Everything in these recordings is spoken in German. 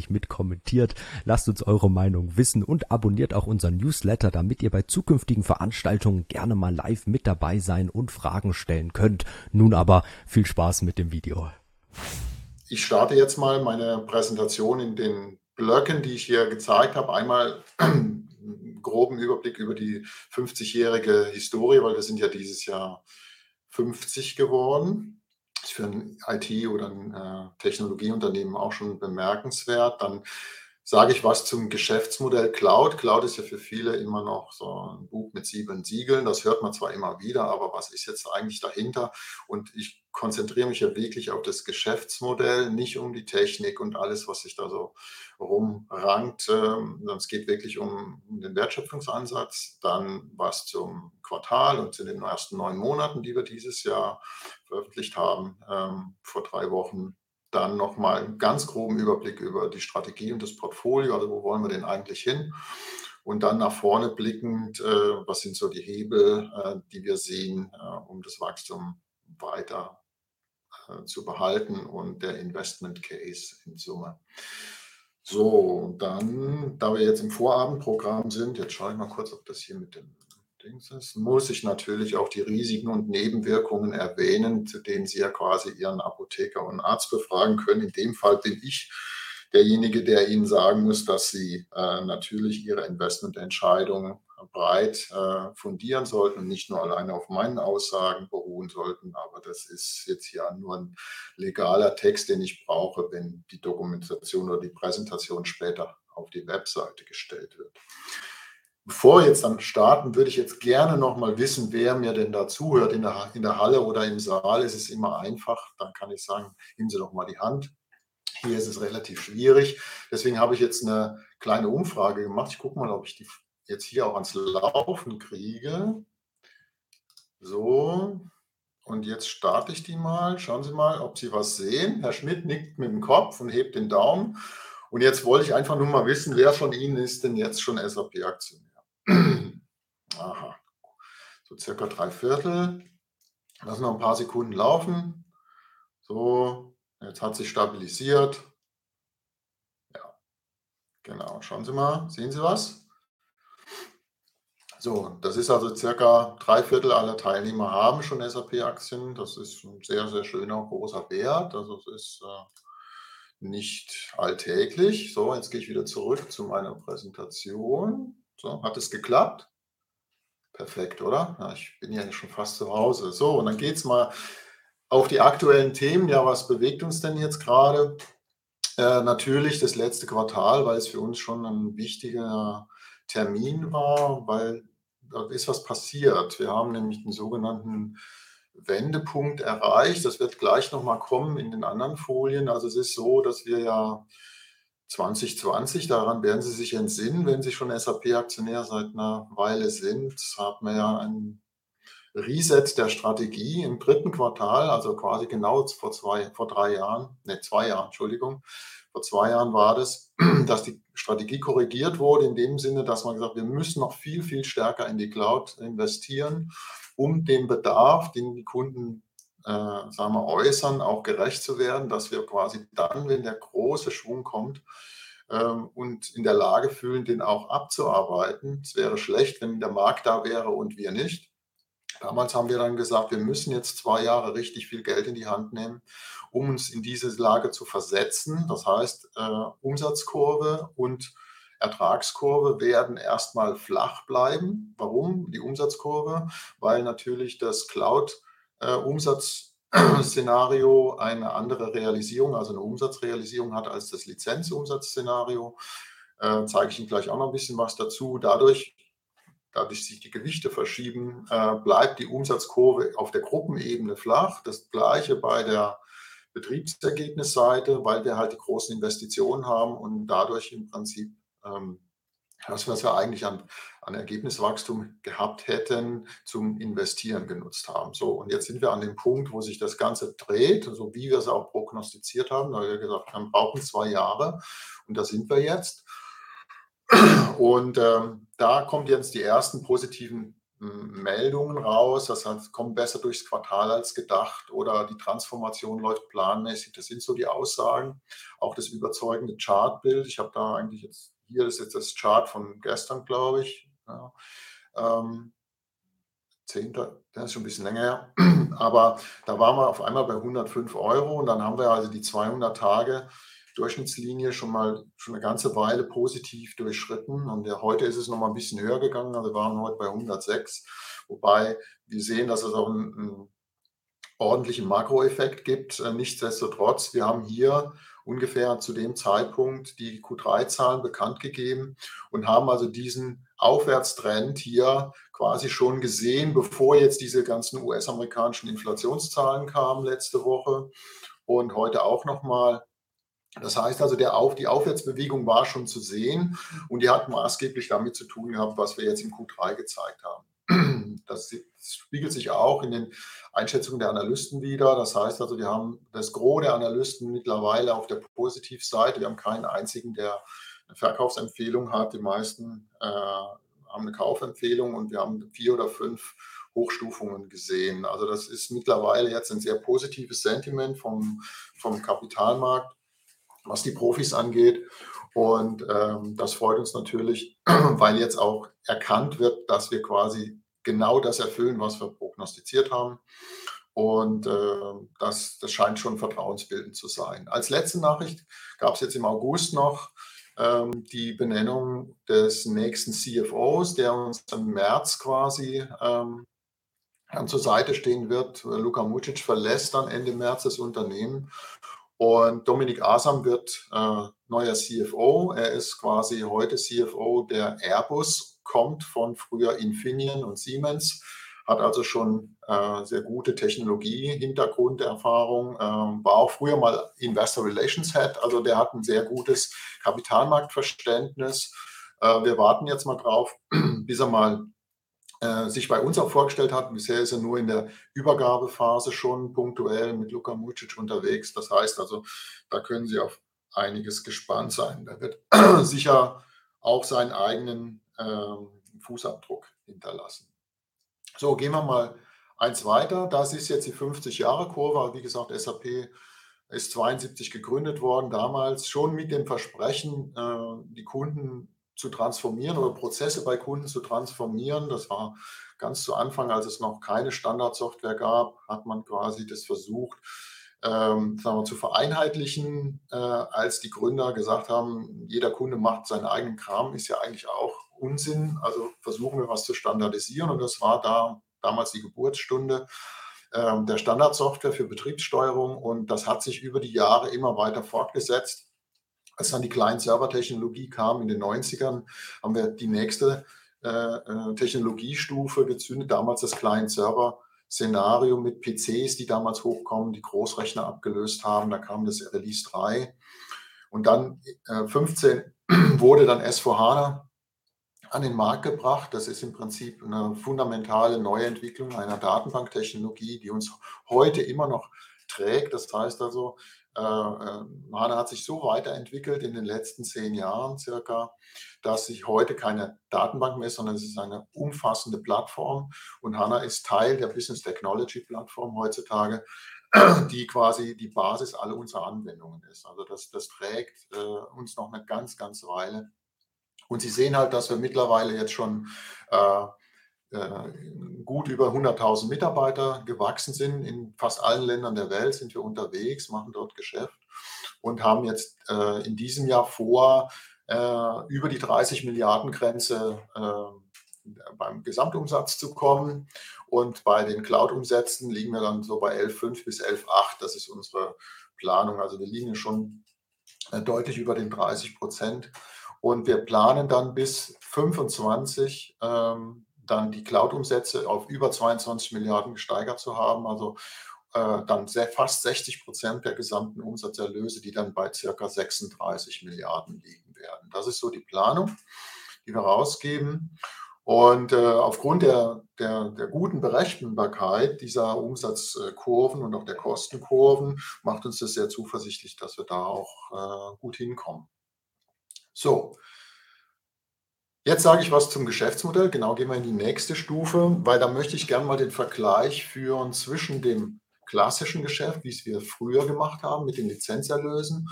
fleißig mit kommentiert. Lasst uns eure Meinung wissen und abonniert auch unseren Newsletter, damit ihr bei zukünftigen Veranstaltungen gerne mal live mit dabei sein und Fragen stellen könnt. Nun aber viel Spaß mit dem Video. Ich starte jetzt mal meine Präsentation in den Blöcken, die ich hier gezeigt habe. Einmal groben Überblick über die 50-jährige Historie, weil wir sind ja dieses Jahr 50 geworden für ein IT- oder ein äh, Technologieunternehmen auch schon bemerkenswert. Dann sage ich was zum Geschäftsmodell Cloud. Cloud ist ja für viele immer noch so ein Buch mit sieben Siegeln. Das hört man zwar immer wieder, aber was ist jetzt eigentlich dahinter? Und ich konzentriere mich ja wirklich auf das Geschäftsmodell, nicht um die Technik und alles, was sich da so rumrankt. Ähm, es geht wirklich um den Wertschöpfungsansatz, dann was zum Quartal und zu den ersten neun Monaten, die wir dieses Jahr veröffentlicht haben, ähm, vor drei Wochen. Dann nochmal einen ganz groben Überblick über die Strategie und das Portfolio, also wo wollen wir denn eigentlich hin? Und dann nach vorne blickend, äh, was sind so die Hebel, äh, die wir sehen, äh, um das Wachstum weiter zu behalten und der Investment Case in Summe. So, dann, da wir jetzt im Vorabendprogramm sind, jetzt schaue ich mal kurz, ob das hier mit dem Dings muss ich natürlich auch die Risiken und Nebenwirkungen erwähnen, zu denen Sie ja quasi Ihren Apotheker und Arzt befragen können. In dem Fall bin ich derjenige, der Ihnen sagen muss, dass Sie äh, natürlich Ihre Investmententscheidungen breit äh, fundieren sollten und nicht nur alleine auf meinen Aussagen beruhen sollten. Aber das ist jetzt ja nur ein legaler Text, den ich brauche, wenn die Dokumentation oder die Präsentation später auf die Webseite gestellt wird. Bevor wir jetzt dann starten, würde ich jetzt gerne noch mal wissen, wer mir denn da zuhört. In der, in der Halle oder im Saal ist es immer einfach. Dann kann ich sagen, nehmen Sie doch mal die Hand. Hier ist es relativ schwierig. Deswegen habe ich jetzt eine kleine Umfrage gemacht. Ich gucke mal, ob ich die jetzt hier auch ans Laufen kriege. So, und jetzt starte ich die mal. Schauen Sie mal, ob Sie was sehen. Herr Schmidt nickt mit dem Kopf und hebt den Daumen. Und jetzt wollte ich einfach nur mal wissen, wer von Ihnen ist denn jetzt schon SAP-Aktionär? Aha, so circa drei Viertel. Lassen noch ein paar Sekunden laufen. So, jetzt hat sich stabilisiert. Ja, genau. Schauen Sie mal, sehen Sie was? So, das ist also circa drei Viertel aller Teilnehmer haben schon SAP-Aktien. Das ist ein sehr, sehr schöner, großer Wert. Also es ist äh, nicht alltäglich. So, jetzt gehe ich wieder zurück zu meiner Präsentation. So, hat es geklappt? Perfekt, oder? Ja, ich bin ja schon fast zu Hause. So, und dann geht es mal auf die aktuellen Themen. Ja, was bewegt uns denn jetzt gerade? Äh, natürlich das letzte Quartal, weil es für uns schon ein wichtiger Termin war, weil da ist was passiert. Wir haben nämlich den sogenannten Wendepunkt erreicht. Das wird gleich nochmal kommen in den anderen Folien. Also es ist so, dass wir ja 2020, daran werden Sie sich entsinnen, wenn Sie schon SAP-Aktionär seit einer Weile sind, haben wir ja ein Reset der Strategie im dritten Quartal, also quasi genau vor zwei, vor drei Jahren, ne, zwei Jahren, Entschuldigung, vor zwei Jahren war das, dass die Strategie korrigiert wurde, in dem Sinne, dass man gesagt hat, wir müssen noch viel, viel stärker in die Cloud investieren, um dem Bedarf, den die Kunden äh, sagen wir, äußern, auch gerecht zu werden, dass wir quasi dann, wenn der große Schwung kommt, ähm, und in der Lage fühlen, den auch abzuarbeiten. Es wäre schlecht, wenn der Markt da wäre und wir nicht. Damals haben wir dann gesagt, wir müssen jetzt zwei Jahre richtig viel Geld in die Hand nehmen, um uns in diese Lage zu versetzen. Das heißt, äh, Umsatzkurve und Ertragskurve werden erstmal flach bleiben. Warum die Umsatzkurve? Weil natürlich das Cloud-Umsatzszenario äh, eine andere Realisierung, also eine Umsatzrealisierung hat als das Lizenzumsatzszenario. Äh, zeige ich Ihnen gleich auch noch ein bisschen was dazu. Dadurch dadurch sich die Gewichte verschieben, äh, bleibt die Umsatzkurve auf der Gruppenebene flach. Das gleiche bei der Betriebsergebnisseite, weil wir halt die großen Investitionen haben und dadurch im Prinzip ähm, das, was wir eigentlich an, an Ergebniswachstum gehabt hätten, zum Investieren genutzt haben. So, und jetzt sind wir an dem Punkt, wo sich das Ganze dreht, so wie wir es auch prognostiziert haben. Haben wir gesagt, wir brauchen zwei Jahre und da sind wir jetzt. Und ähm, da kommen jetzt die ersten positiven hm, Meldungen raus. Das heißt, kommt besser durchs Quartal als gedacht oder die Transformation läuft planmäßig. Das sind so die Aussagen. Auch das überzeugende Chartbild. Ich habe da eigentlich jetzt hier, ist jetzt das Chart von gestern, glaube ich. Ja. Ähm, 10. Das ist schon ein bisschen länger her. Aber da waren wir auf einmal bei 105 Euro und dann haben wir also die 200 Tage Durchschnittslinie schon mal schon eine ganze Weile positiv durchschritten. Und ja, heute ist es noch mal ein bisschen höher gegangen. Also wir waren heute bei 106. Wobei wir sehen, dass es auch einen, einen ordentlichen Makroeffekt gibt. Äh, nichtsdestotrotz, wir haben hier ungefähr zu dem Zeitpunkt die Q3-Zahlen bekannt gegeben und haben also diesen Aufwärtstrend hier quasi schon gesehen, bevor jetzt diese ganzen US-amerikanischen Inflationszahlen kamen letzte Woche und heute auch nochmal. Das heißt also, der Auf, die Aufwärtsbewegung war schon zu sehen und die hat maßgeblich damit zu tun gehabt, was wir jetzt im Q3 gezeigt haben. Das spiegelt sich auch in den Einschätzungen der Analysten wieder. Das heißt also, wir haben das Gros der Analysten mittlerweile auf der Positivseite. Wir haben keinen einzigen, der eine Verkaufsempfehlung hat. Die meisten äh, haben eine Kaufempfehlung und wir haben vier oder fünf Hochstufungen gesehen. Also das ist mittlerweile jetzt ein sehr positives Sentiment vom, vom Kapitalmarkt, was die Profis angeht. Und ähm, das freut uns natürlich, weil jetzt auch erkannt wird, dass wir quasi genau das erfüllen, was wir prognostiziert haben. Und äh, das, das scheint schon vertrauensbildend zu sein. Als letzte Nachricht gab es jetzt im August noch ähm, die Benennung des nächsten CFOs, der uns im März quasi ähm, zur Seite stehen wird. Luka Mucic verlässt dann Ende März das Unternehmen und Dominik Asam wird äh, neuer CFO. Er ist quasi heute CFO der Airbus kommt von früher Infineon und Siemens, hat also schon äh, sehr gute Technologie-Hintergrunderfahrung, ähm, war auch früher mal Investor Relations Head, also der hat ein sehr gutes Kapitalmarktverständnis. Äh, wir warten jetzt mal drauf, bis er mal äh, sich bei uns auch vorgestellt hat. Bisher ist er nur in der Übergabephase schon punktuell mit Luka Mucic unterwegs. Das heißt also, da können Sie auf einiges gespannt sein. Da wird sicher auch seinen eigenen Fußabdruck hinterlassen. So, gehen wir mal eins weiter. Das ist jetzt die 50-Jahre-Kurve. Wie gesagt, SAP ist 72 gegründet worden, damals schon mit dem Versprechen, äh, die Kunden zu transformieren oder Prozesse bei Kunden zu transformieren. Das war ganz zu Anfang, als es noch keine Standardsoftware gab, hat man quasi das versucht, ähm, sagen wir, zu vereinheitlichen, äh, als die Gründer gesagt haben, jeder Kunde macht seinen eigenen Kram, ist ja eigentlich auch Unsinn. Also versuchen wir was zu standardisieren. Und das war da damals die Geburtsstunde äh, der Standardsoftware für Betriebssteuerung. Und das hat sich über die Jahre immer weiter fortgesetzt. Als dann die Client-Server-Technologie kam in den 90ern, haben wir die nächste äh, äh, Technologiestufe gezündet, damals das Client-Server. Szenario mit PCs, die damals hochkommen, die Großrechner abgelöst haben. Da kam das Release 3. Und dann äh, 15 wurde dann S4HANA an den Markt gebracht. Das ist im Prinzip eine fundamentale Neuentwicklung einer Datenbanktechnologie, die uns heute immer noch trägt. Das heißt also, äh, äh, HANA hat sich so weiterentwickelt in den letzten zehn Jahren circa, dass sich heute keine Datenbank mehr ist, sondern es ist eine umfassende Plattform. Und HANA ist Teil der Business Technology Plattform heutzutage, die quasi die Basis aller unserer Anwendungen ist. Also das, das trägt äh, uns noch eine ganz, ganz Weile. Und Sie sehen halt, dass wir mittlerweile jetzt schon äh, äh, gut über 100.000 Mitarbeiter gewachsen sind. In fast allen Ländern der Welt sind wir unterwegs, machen dort Geschäft und haben jetzt äh, in diesem Jahr vor, äh, über die 30 Milliarden Grenze beim Gesamtumsatz zu kommen. Und bei den Cloud-Umsätzen liegen wir dann so bei 11,5 bis 11,8. Das ist unsere Planung. Also wir liegen schon deutlich über den 30 Prozent. Und wir planen dann bis 25 ähm, dann die Cloud-Umsätze auf über 22 Milliarden gesteigert zu haben. Also äh, dann sehr, fast 60 Prozent der gesamten Umsatzerlöse, die dann bei circa 36 Milliarden liegen werden. Das ist so die Planung, die wir rausgeben. Und äh, aufgrund der, der, der, guten Berechenbarkeit dieser Umsatzkurven und auch der Kostenkurven macht uns das sehr zuversichtlich, dass wir da auch äh, gut hinkommen. So, Jetzt sage ich was zum Geschäftsmodell. Genau, gehen wir in die nächste Stufe, weil da möchte ich gerne mal den Vergleich führen zwischen dem klassischen Geschäft, wie es wir früher gemacht haben mit den Lizenzerlösen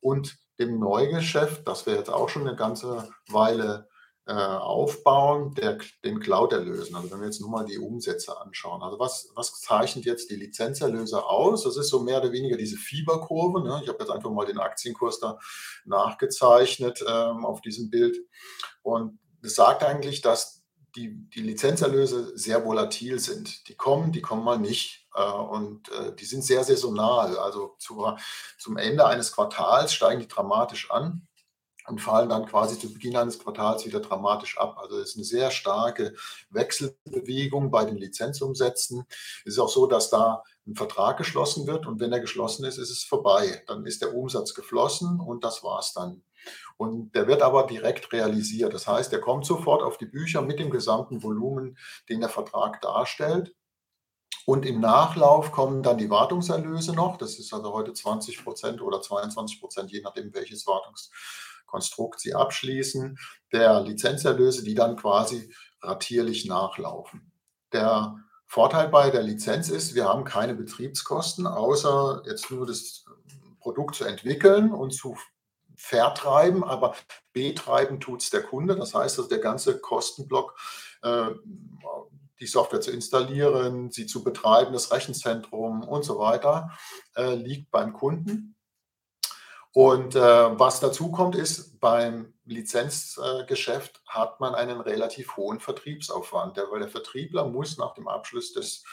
und dem Neugeschäft, das wir jetzt auch schon eine ganze Weile äh, aufbauen, der, den Cloud-Erlösen. Also wenn wir jetzt nur mal die Umsätze anschauen. Also was, was zeichnet jetzt die Lizenzerlöse aus? Das ist so mehr oder weniger diese Fieberkurve. Ne? Ich habe jetzt einfach mal den Aktienkurs da nachgezeichnet ähm, auf diesem Bild. Und das sagt eigentlich, dass die, die Lizenzerlöse sehr volatil sind. Die kommen, die kommen mal nicht. Äh, und äh, die sind sehr saisonal. Also zu, zum Ende eines Quartals steigen die dramatisch an und fallen dann quasi zu Beginn eines Quartals wieder dramatisch ab. Also es ist eine sehr starke Wechselbewegung bei den Lizenzumsätzen. Es ist auch so, dass da ein Vertrag geschlossen wird und wenn er geschlossen ist, ist es vorbei. Dann ist der Umsatz geflossen und das war's dann. Und der wird aber direkt realisiert. Das heißt, der kommt sofort auf die Bücher mit dem gesamten Volumen, den der Vertrag darstellt. Und im Nachlauf kommen dann die Wartungserlöse noch. Das ist also heute 20 Prozent oder 22 Prozent, je nachdem, welches Wartungskonstrukt Sie abschließen, der Lizenzerlöse, die dann quasi ratierlich nachlaufen. Der Vorteil bei der Lizenz ist, wir haben keine Betriebskosten, außer jetzt nur das Produkt zu entwickeln und zu vertreiben, aber betreiben tut es der Kunde. Das heißt, also der ganze Kostenblock, äh, die Software zu installieren, sie zu betreiben, das Rechenzentrum und so weiter, äh, liegt beim Kunden. Und äh, was dazu kommt, ist, beim Lizenzgeschäft hat man einen relativ hohen Vertriebsaufwand, weil der Vertriebler muss nach dem Abschluss des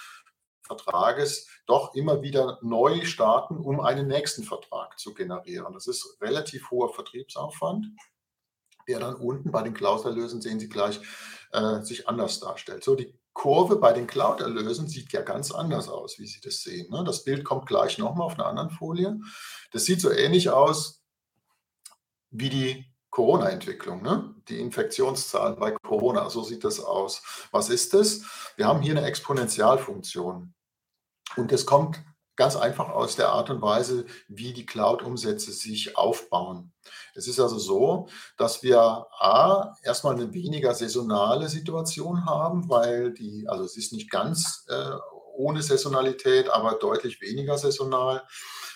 Vertrages doch immer wieder neu starten, um einen nächsten Vertrag zu generieren. Das ist relativ hoher Vertriebsaufwand, der dann unten bei den Cloud-Erlösen, sehen Sie gleich, äh, sich anders darstellt. So, die Kurve bei den Cloud-Erlösen sieht ja ganz anders aus, wie Sie das sehen. Ne? Das Bild kommt gleich nochmal auf einer anderen Folie. Das sieht so ähnlich aus wie die Corona-Entwicklung, ne? die Infektionszahlen bei Corona, so sieht das aus. Was ist das? Wir haben hier eine Exponentialfunktion. Und das kommt ganz einfach aus der Art und Weise, wie die Cloud-Umsätze sich aufbauen. Es ist also so, dass wir A, erstmal eine weniger saisonale Situation haben, weil die, also es ist nicht ganz äh, ohne Saisonalität, aber deutlich weniger saisonal,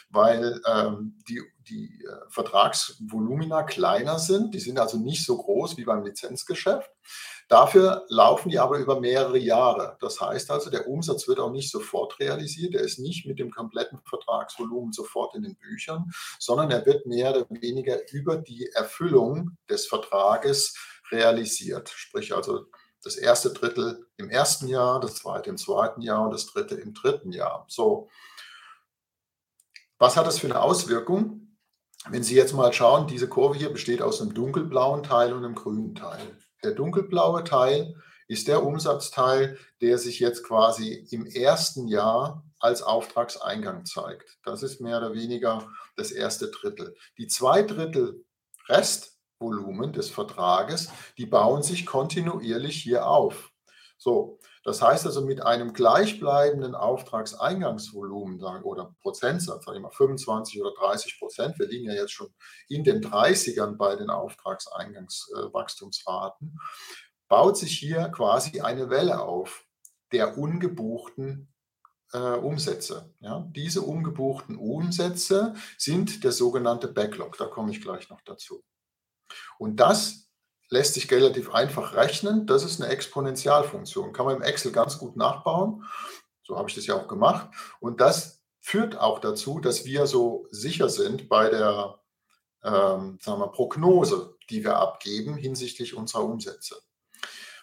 weil ähm, die, die äh, Vertragsvolumina kleiner sind. Die sind also nicht so groß wie beim Lizenzgeschäft. Dafür laufen die aber über mehrere Jahre. Das heißt also, der Umsatz wird auch nicht sofort realisiert. Er ist nicht mit dem kompletten Vertragsvolumen sofort in den Büchern, sondern er wird mehr oder weniger über die Erfüllung des Vertrages realisiert. Sprich also das erste Drittel im ersten Jahr, das zweite im zweiten Jahr und das dritte im dritten Jahr. So. Was hat das für eine Auswirkung? Wenn Sie jetzt mal schauen, diese Kurve hier besteht aus einem dunkelblauen Teil und einem grünen Teil. Der dunkelblaue Teil ist der Umsatzteil, der sich jetzt quasi im ersten Jahr als Auftragseingang zeigt. Das ist mehr oder weniger das erste Drittel. Die zwei Drittel Restvolumen des Vertrages, die bauen sich kontinuierlich hier auf. So, das heißt also mit einem gleichbleibenden Auftragseingangsvolumen oder Prozentsatz, sage ich mal 25 oder 30 Prozent, wir liegen ja jetzt schon in den 30ern bei den Auftragseingangswachstumsraten, baut sich hier quasi eine Welle auf der ungebuchten äh, Umsätze. Ja, diese ungebuchten Umsätze sind der sogenannte Backlog. Da komme ich gleich noch dazu. Und das lässt sich relativ einfach rechnen. Das ist eine Exponentialfunktion. Kann man im Excel ganz gut nachbauen. So habe ich das ja auch gemacht. Und das führt auch dazu, dass wir so sicher sind bei der ähm, sagen wir, Prognose, die wir abgeben hinsichtlich unserer Umsätze.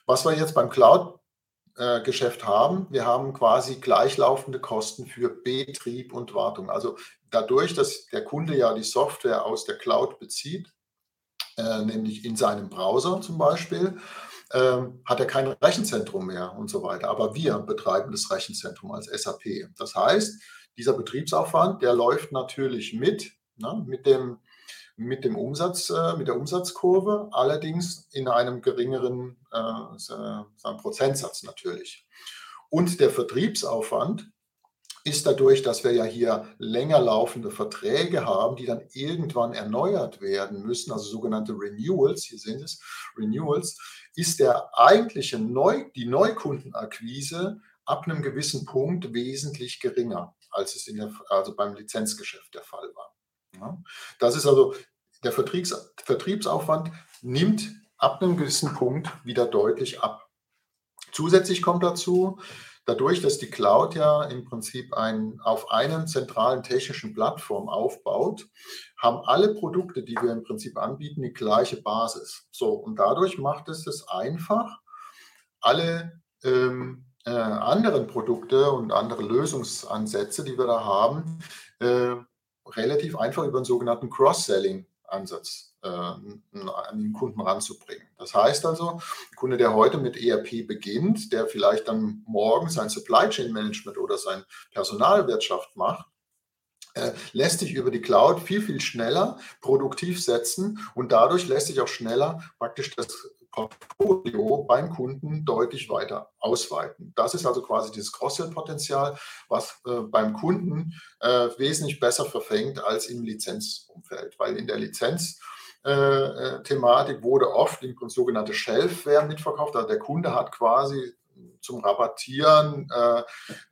Was wir jetzt beim Cloud-Geschäft haben, wir haben quasi gleichlaufende Kosten für Betrieb und Wartung. Also dadurch, dass der Kunde ja die Software aus der Cloud bezieht, äh, nämlich in seinem Browser zum Beispiel, ähm, hat er kein Rechenzentrum mehr und so weiter. Aber wir betreiben das Rechenzentrum als SAP. Das heißt, dieser Betriebsaufwand, der läuft natürlich mit, ne, mit dem mit dem Umsatz, äh, mit der Umsatzkurve, allerdings in einem geringeren äh, Prozentsatz natürlich. Und der Vertriebsaufwand ist dadurch, dass wir ja hier länger laufende Verträge haben, die dann irgendwann erneuert werden müssen, also sogenannte Renewals, hier sind es, Renewals, ist der eigentliche Neu, die Neukundenakquise ab einem gewissen Punkt wesentlich geringer, als es in der, also beim Lizenzgeschäft der Fall war. Ja. Das ist also der Vertriebs, Vertriebsaufwand nimmt ab einem gewissen Punkt wieder deutlich ab. Zusätzlich kommt dazu, dadurch, dass die Cloud ja im Prinzip ein, auf einen zentralen technischen Plattform aufbaut, haben alle Produkte, die wir im Prinzip anbieten, die gleiche Basis. So, und dadurch macht es es einfach, alle ähm, äh, anderen Produkte und andere Lösungsansätze, die wir da haben, äh, relativ einfach über einen sogenannten Cross-Selling Ansatz äh, an den Kunden ranzubringen. Das heißt also, Kunde, der heute mit ERP beginnt, der vielleicht dann morgen sein Supply Chain Management oder sein Personalwirtschaft macht, äh, lässt sich über die Cloud viel, viel schneller produktiv setzen und dadurch lässt sich auch schneller praktisch das Portfolio beim Kunden deutlich weiter ausweiten. Das ist also quasi dieses Cross-Sell-Potenzial, was äh, beim Kunden äh, wesentlich besser verfängt als im Lizenzumfeld, weil in der Lizenz Thematik wurde oft die sogenannte Shelfware mitverkauft. Also der Kunde hat quasi zum Rabattieren äh,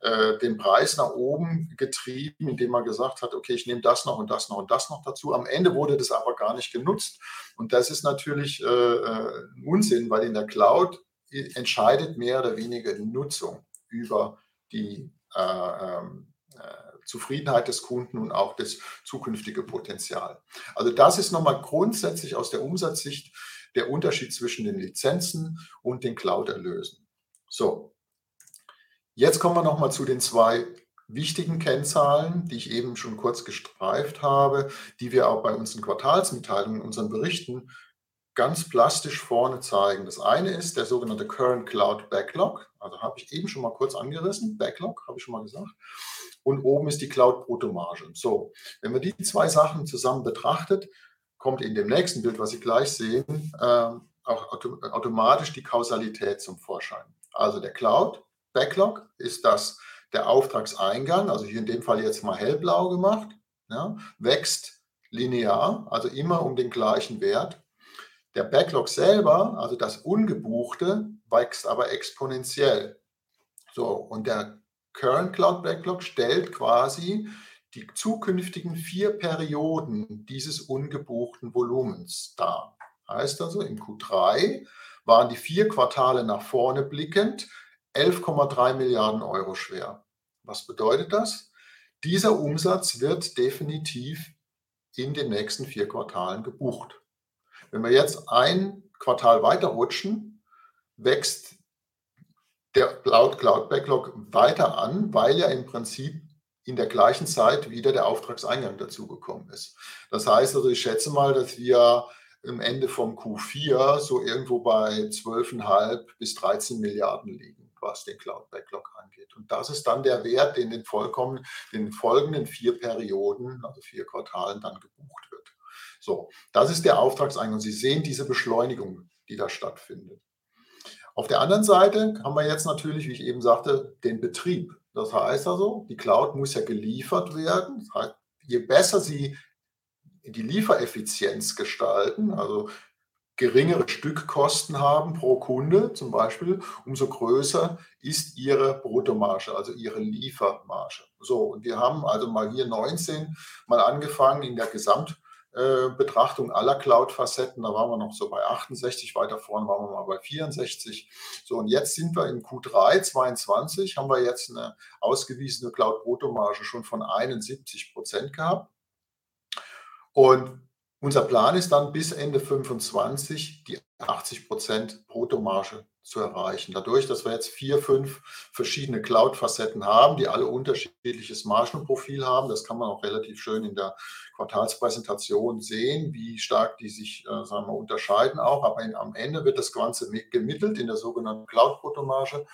äh, den Preis nach oben getrieben, indem man gesagt hat, okay, ich nehme das noch und das noch und das noch dazu. Am Ende wurde das aber gar nicht genutzt. Und das ist natürlich äh, äh Unsinn, weil in der Cloud entscheidet mehr oder weniger die Nutzung über die äh, ähm, äh, Zufriedenheit des Kunden und auch das zukünftige Potenzial. Also das ist nochmal grundsätzlich aus der Umsatzsicht der Unterschied zwischen den Lizenzen und den Cloud-Erlösen. So, jetzt kommen wir nochmal zu den zwei wichtigen Kennzahlen, die ich eben schon kurz gestreift habe, die wir auch bei unseren Quartalsmitteilungen, unseren Berichten ganz plastisch vorne zeigen. Das eine ist der sogenannte Current Cloud Backlog, also habe ich eben schon mal kurz angerissen, Backlog habe ich schon mal gesagt. Und oben ist die Cloud Bruttomarge. So, wenn man die zwei Sachen zusammen betrachtet, kommt in dem nächsten Bild, was Sie gleich sehen, äh, auch automatisch die Kausalität zum Vorschein. Also der Cloud Backlog ist das der Auftragseingang, also hier in dem Fall jetzt mal hellblau gemacht, ja, wächst linear, also immer um den gleichen Wert. Der Backlog selber, also das Ungebuchte, wächst aber exponentiell. So, und der Current Cloud Backlog stellt quasi die zukünftigen vier Perioden dieses ungebuchten Volumens dar. Heißt also, im Q3 waren die vier Quartale nach vorne blickend 11,3 Milliarden Euro schwer. Was bedeutet das? Dieser Umsatz wird definitiv in den nächsten vier Quartalen gebucht. Wenn wir jetzt ein Quartal weiterrutschen, wächst der Cloud Cloud Backlog weiter an, weil ja im Prinzip in der gleichen Zeit wieder der Auftragseingang dazugekommen ist. Das heißt also, ich schätze mal, dass wir im Ende vom Q4 so irgendwo bei 12,5 bis 13 Milliarden liegen, was den Cloud Backlog angeht. Und das ist dann der Wert, den den, vollkommen, den folgenden vier Perioden, also vier Quartalen, dann wird. So, das ist der Auftragseingang. Sie sehen diese Beschleunigung, die da stattfindet. Auf der anderen Seite haben wir jetzt natürlich, wie ich eben sagte, den Betrieb. Das heißt also, die Cloud muss ja geliefert werden. Das heißt, je besser sie die Liefereffizienz gestalten, also geringere Stückkosten haben pro Kunde zum Beispiel, umso größer ist ihre Bruttomarge, also ihre Liefermarge. So, und wir haben also mal hier 19 mal angefangen in der Gesamtbetrachtung aller Cloud-Facetten. Da waren wir noch so bei 68, weiter vorne waren wir mal bei 64. So, und jetzt sind wir in Q3 22, haben wir jetzt eine ausgewiesene Cloud-Bruttomarge schon von 71 Prozent gehabt. Und unser Plan ist dann bis Ende 25 die 80 Prozent Bruttomarge zu erreichen. Dadurch, dass wir jetzt vier, fünf verschiedene Cloud-Facetten haben, die alle unterschiedliches Margenprofil haben, das kann man auch relativ schön in der Quartalspräsentation sehen, wie stark die sich äh, sagen wir, unterscheiden auch. Aber in, am Ende wird das Ganze gemittelt in der sogenannten Cloud-Bruttomarge.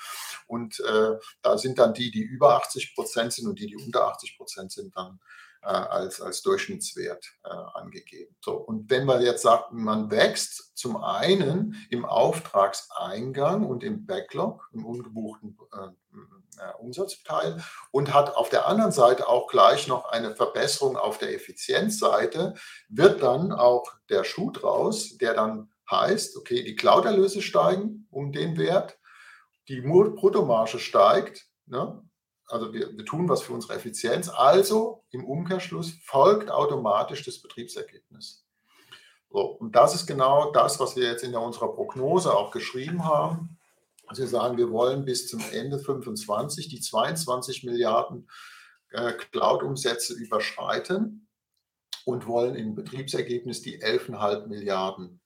Und äh, da sind dann die, die über 80 Prozent sind und die, die unter 80 Prozent sind, dann als, als Durchschnittswert äh, angegeben. So, und wenn man jetzt sagt, man wächst zum einen im Auftragseingang und im Backlog, im ungebuchten äh, äh, Umsatzteil und hat auf der anderen Seite auch gleich noch eine Verbesserung auf der Effizienzseite, wird dann auch der Schuh draus, der dann heißt, okay, die Cloud-Erlöse steigen um den Wert, die Bruttomarge steigt, ne? Also wir, wir, tun was für unsere Effizienz, also im Umkehrschluss folgt automatisch das Betriebsergebnis. So, und das ist genau das, was wir jetzt in unserer Prognose auch geschrieben haben. Also wir sagen, wir wollen bis zum Ende 25 die 22 Milliarden äh, Cloud-Umsätze überschreiten und wollen im Betriebsergebnis die 11,5 Milliarden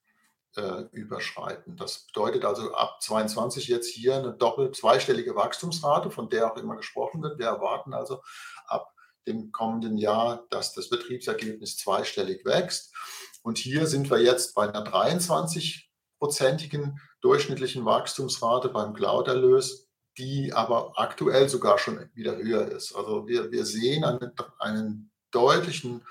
äh, überschreiten. Das bedeutet also ab 22 jetzt hier eine doppelt zweistellige Wachstumsrate, von der auch immer gesprochen wird. Wir erwarten also ab dem kommenden Jahr, dass das Betriebsergebnis zweistellig wächst. Und hier sind wir jetzt bei einer 23-prozentigen durchschnittlichen Wachstumsrate beim Cloud-Erlös, die aber aktuell sogar schon wieder höher ist. Also wir, wir sehen einen, einen deutlichen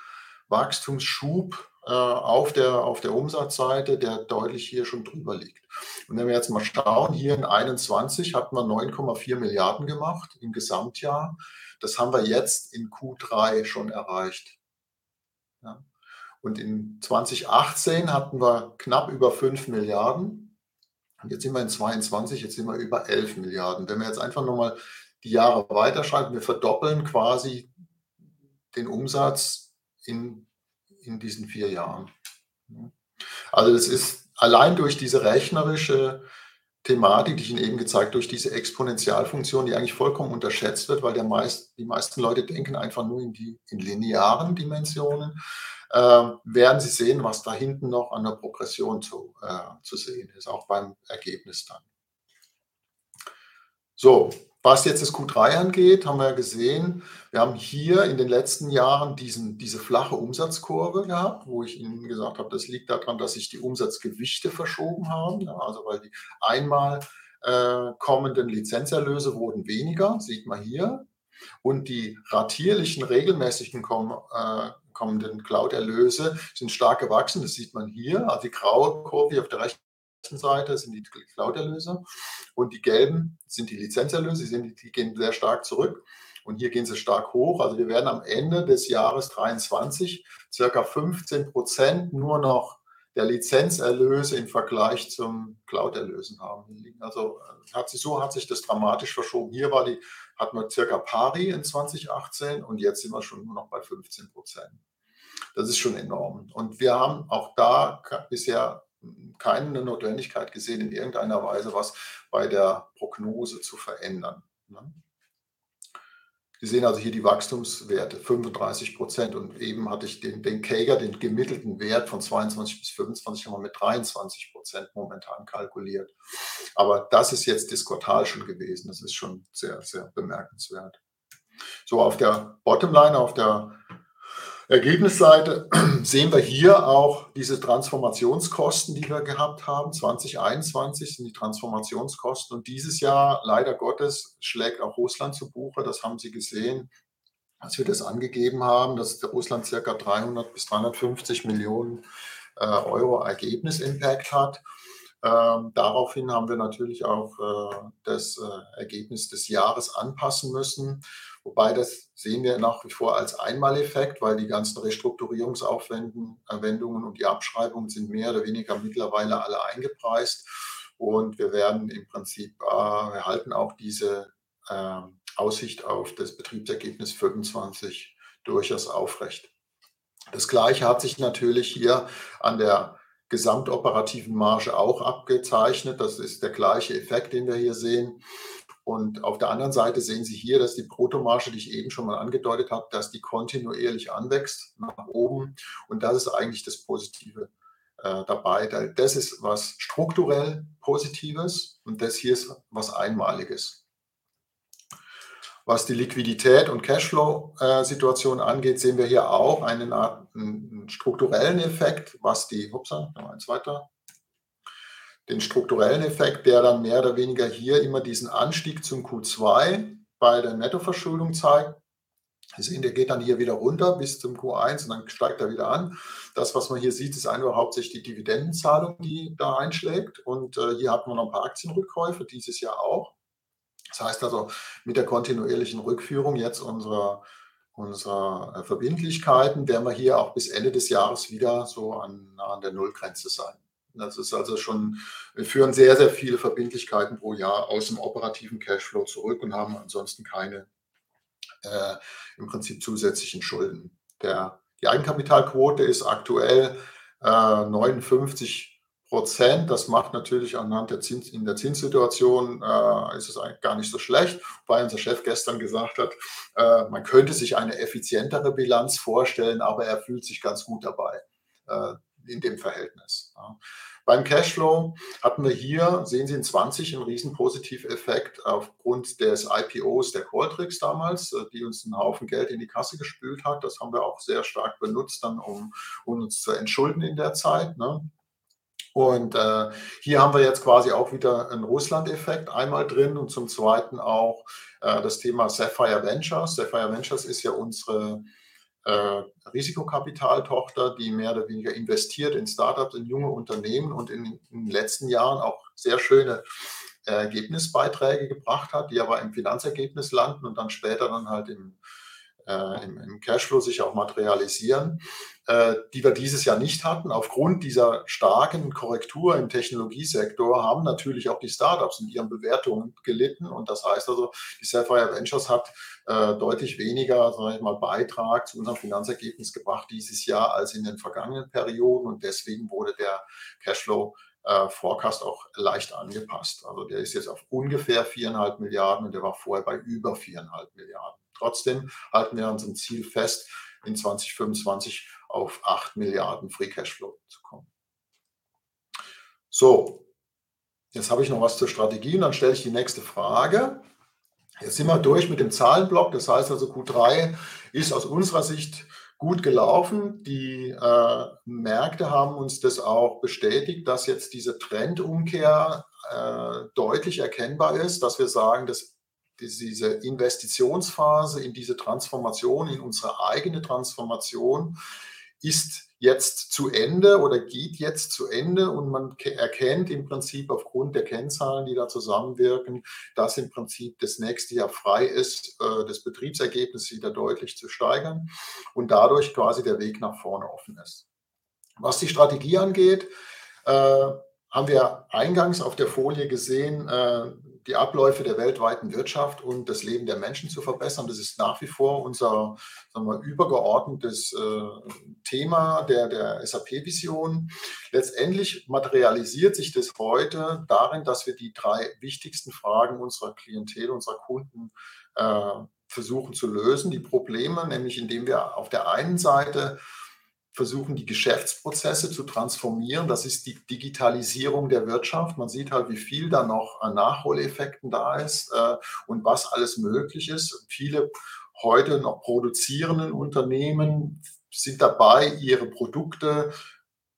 Wachstumsschub auf, der, auf der Umsatzseite, der deutlich hier schon drüber liegt. Und wenn wir jetzt mal schauen, hier in 21 hatten wir 9,4 Milliarden gemacht im Gesamtjahr. Das haben wir jetzt in Q3 schon erreicht. Ja. Und in 2018 hatten wir knapp über 5 Milliarden. Und jetzt sind wir in 22, jetzt sind wir über 11 Milliarden. Wenn wir jetzt einfach nochmal die Jahre weiterschreiben, wir verdoppeln quasi den Umsatz in, in diesen vier Jahren. Also das ist allein durch diese rechnerische Thematik, die ich Ihnen eben gezeigt durch diese Exponentialfunktion, die eigentlich vollkommen unterschätzt wird, weil der meist, die meisten Leute denken einfach nur in die in linearen Dimensionen äh, werden Sie sehen, was da hinten noch an der Progression zu, äh, zu sehen ist, auch beim Ergebnis dann. So, was jetzt das Q3 angeht, haben wir gesehen, wir haben hier in den letzten Jahren diesen, diese flache Umsatzkurve gehabt, wo ich Ihnen gesagt habe, das liegt daran, dass sich die Umsatzgewichte verschoben haben. Ja, also weil die einmal äh, kommenden Lizenzerlöse wurden weniger, sieht man hier. Und die ratierlichen, regelmäßigen kommen, äh, kommenden Cloud-Erlöse sind stark gewachsen. Das sieht man hier. Also die graue Kurve auf der rechten Seite sind die Cloud-Erlöse und die gelben sind die Lizenzerlöse. Die, sind, die gehen sehr stark zurück und hier gehen sie stark hoch. Also wir werden am Ende des Jahres 2023 circa 15 Prozent nur noch der Lizenzerlöse im Vergleich zum Cloud-Erlösen haben. Also äh, hat sich, so hat sich das dramatisch verschoben. Hier war die, hatten wir circa pari in 2018 und jetzt sind wir schon nur noch bei 15 Prozent. Das ist schon enorm. Und wir haben auch da bisher keine Notwendigkeit gesehen, in irgendeiner Weise was bei der Prognose zu verändern. Ne? Sie sehen also hier die Wachstumswerte, 35 Prozent. Und eben hatte ich den, den Kager, den gemittelten Wert von 22 bis 25 haben wir mit 23 Prozent momentan kalkuliert. Aber das ist jetzt das schon gewesen. Das ist schon sehr, sehr bemerkenswert. So, auf der Bottomline, auf der Ergebnisseite sehen wir hier auch diese Transformationskosten, die wir gehabt haben. 2021 sind die Transformationskosten und dieses Jahr, leider Gottes, schlägt auch Russland zu Buche. Das haben Sie gesehen, als wir das angegeben haben, dass Russland circa 300 bis 350 Millionen äh, Euro Ergebnisimpact hat. Ähm, daraufhin haben wir natürlich auch äh, das äh, Ergebnis des Jahres anpassen müssen. Wobei das sehen wir nach wie vor als Einmaleffekt, weil die ganzen Restrukturierungsaufwendungen und die Abschreibungen sind mehr oder weniger mittlerweile alle eingepreist. Und wir werden im Prinzip, äh, wir halten auch diese äh, Aussicht auf das Betriebsergebnis 25 durchaus aufrecht. Das Gleiche hat sich natürlich hier an der gesamtoperativen Marge auch abgezeichnet. Das ist der gleiche Effekt, den wir hier sehen. Und auf der anderen Seite sehen Sie hier, dass die Bruttomarge, die ich eben schon mal angedeutet habe, dass die kontinuierlich anwächst nach oben. Und das ist eigentlich das positive äh, dabei. Das ist was strukturell Positives und das hier ist was Einmaliges. Was die Liquidität und Cashflow-Situation angeht, sehen wir hier auch einen, einen strukturellen Effekt, was die, upsa, eins weiter, den strukturellen Effekt, der dann mehr oder weniger hier immer diesen Anstieg zum Q2 bei der Nettoverschuldung zeigt. Sehen, der geht dann hier wieder runter bis zum Q1 und dann steigt er wieder an. Das, was man hier sieht, ist einfach hauptsächlich die Dividendenzahlung, die da einschlägt. Und äh, hier hatten wir noch ein paar Aktienrückkäufe, dieses Jahr auch. Das heißt also, mit der kontinuierlichen Rückführung jetzt unserer, unserer äh, Verbindlichkeiten werden wir hier auch bis Ende des Jahres wieder so an, an der Nullgrenze sein. Das ist also schon, wir führen sehr, sehr viele Verbindlichkeiten pro Jahr aus dem operativen Cashflow zurück und haben ansonsten keine äh, im Prinzip zusätzlichen Schulden. Der, die Eigenkapitalquote ist aktuell äh, 59 Prozent. Das macht natürlich anhand der Zins, in der Zinssituation äh, ist es eigentlich gar nicht so schlecht, weil unser Chef gestern gesagt hat, äh, man könnte sich eine effizientere Bilanz vorstellen, aber er fühlt sich ganz gut dabei äh, in dem Verhältnis. Beim Cashflow hatten wir hier, sehen Sie in 20, einen riesen Positiveffekt aufgrund des IPOs der Qualtrics damals, äh, die uns einen Haufen Geld in die Kasse gespült hat. Das haben wir auch sehr stark benutzt, dann um, um uns zu entschulden in der Zeit. Ne? Und äh, hier haben wir jetzt quasi auch wieder einen Russland-Effekt einmal drin und zum Zweiten auch äh, das Thema Sapphire Ventures. Sapphire Ventures ist ja unsere äh, Risikokapitaltochter, die mehr oder weniger investiert in Startups, in junge Unternehmen und in, in den letzten Jahren auch sehr schöne Ergebnisbeiträge gebracht hat, die aber im Finanzergebnis landen und dann später dann halt im, äh, im, im, Cashflow sich auch materialisieren, äh, die wir dieses Jahr nicht hatten. Aufgrund dieser starken Korrektur im Technologiesektor haben natürlich auch die Startups in ihren Bewertungen gelitten. Und das heißt also, die Sapphire Ventures hat äh, deutlich weniger sage ich mal, Beitrag zu unserem Finanzergebnis gebracht dieses Jahr als in den vergangenen Perioden. Und deswegen wurde der Cashflow äh, Forecast auch leicht angepasst. Also der ist jetzt auf ungefähr viereinhalb Milliarden und der war vorher bei über viereinhalb Milliarden. Trotzdem halten wir an unserem Ziel fest, in 2025 auf 8 Milliarden Free Cashflow zu kommen. So, jetzt habe ich noch was zur Strategie und dann stelle ich die nächste Frage. Jetzt sind wir durch mit dem Zahlenblock. Das heißt also, Q3 ist aus unserer Sicht gut gelaufen. Die äh, Märkte haben uns das auch bestätigt, dass jetzt diese Trendumkehr äh, deutlich erkennbar ist, dass wir sagen, dass diese Investitionsphase in diese Transformation, in unsere eigene Transformation, ist jetzt zu Ende oder geht jetzt zu Ende und man erkennt im Prinzip aufgrund der Kennzahlen, die da zusammenwirken, dass im Prinzip das nächste Jahr frei ist, äh, das Betriebsergebnis wieder deutlich zu steigern und dadurch quasi der Weg nach vorne offen ist. Was die Strategie angeht, äh, haben wir eingangs auf der Folie gesehen, äh, die Abläufe der weltweiten Wirtschaft und das Leben der Menschen zu verbessern. Das ist nach wie vor unser wir, übergeordnetes äh, Thema der, der SAP-Vision. Letztendlich materialisiert sich das heute darin, dass wir die drei wichtigsten Fragen unserer Klientel, unserer Kunden äh, versuchen zu lösen. Die Probleme, nämlich indem wir auf der einen Seite versuchen, die Geschäftsprozesse zu transformieren. Das ist die Digitalisierung der Wirtschaft. Man sieht halt, wie viel da noch an Nachholeffekten da ist äh, und was alles möglich ist. Viele heute noch produzierenden Unternehmen sind dabei, ihre Produkte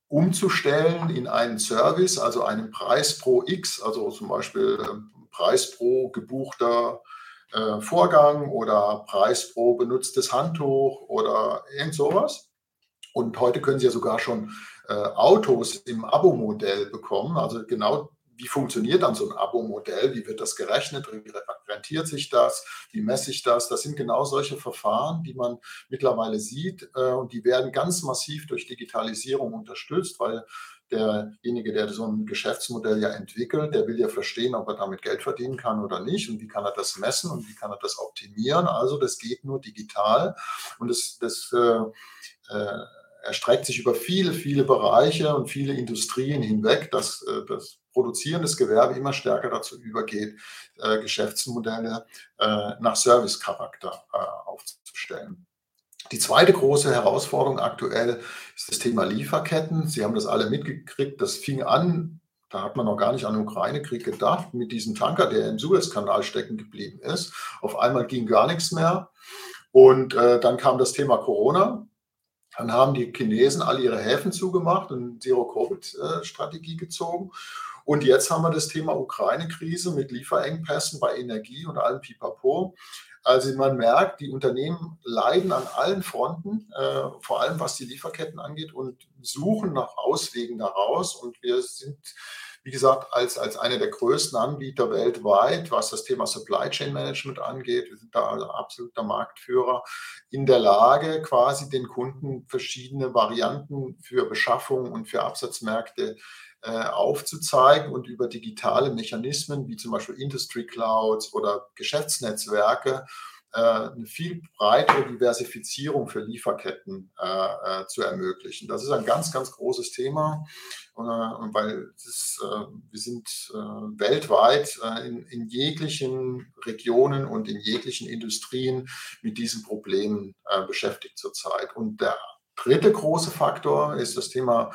umzustellen in einen Service, also einen Preis pro X, also zum Beispiel äh, Preis pro gebuchter äh, Vorgang oder Preis pro benutztes Handtuch oder irgend sowas. Und heute können Sie ja sogar schon äh, Autos im Abo-Modell bekommen. Also genau, wie funktioniert dann so ein Abo-Modell? Wie wird das gerechnet? Rentiert sich das? Wie messe ich das? Das sind genau solche Verfahren, die man mittlerweile sieht. Äh, und die werden ganz massiv durch Digitalisierung unterstützt, weil derjenige, der so ein Geschäftsmodell ja entwickelt, der will ja verstehen, ob er damit Geld verdienen kann oder nicht und wie kann er das messen und wie kann er das optimieren. Also das geht nur digital und das, das äh, äh, erstreckt sich über viele, viele Bereiche und viele Industrien hinweg, dass äh, das produzierendes Gewerbe immer stärker dazu übergeht, äh, Geschäftsmodelle äh, nach Servicecharakter aufzustellen. Die zweite große Herausforderung aktuell ist das Thema Lieferketten. Sie haben das alle mitgekriegt. Das fing an, da hat man noch gar nicht an den Ukraine-Krieg gedacht, mit diesem Tanker, der im Suezkanal stecken geblieben ist. Auf einmal ging gar nichts mehr. Und äh, dann kam das Thema Corona. Dann haben die Chinesen alle ihre Häfen zugemacht und Zero-Covid-Strategie gezogen. Und jetzt haben wir das Thema Ukraine-Krise mit Lieferengpässen bei Energie und allem Pipapo. Also man merkt, die Unternehmen leiden an allen Fronten, äh, vor allem was die Lieferketten angeht und suchen nach Auswegen daraus. Und wir sind, wie gesagt, als, als einer der größten Anbieter weltweit, was das Thema Supply Chain Management angeht, wir sind da also absoluter Marktführer, in der Lage, quasi den Kunden verschiedene Varianten für Beschaffung und für Absatzmärkte äh, aufzuzeigen und über digitale Mechanismen wie zum Beispiel Industry Clouds oder Geschäftsnetzwerke äh, eine viel breitere Diversifizierung für Lieferketten äh, zu ermöglichen. Das ist ein ganz, ganz großes Thema, weil ist, wir sind weltweit in, in, jeglichen Regionen und in jeglichen Industrien mit diesen Problemen beschäftigt zurzeit. Und der dritte große Faktor ist das Thema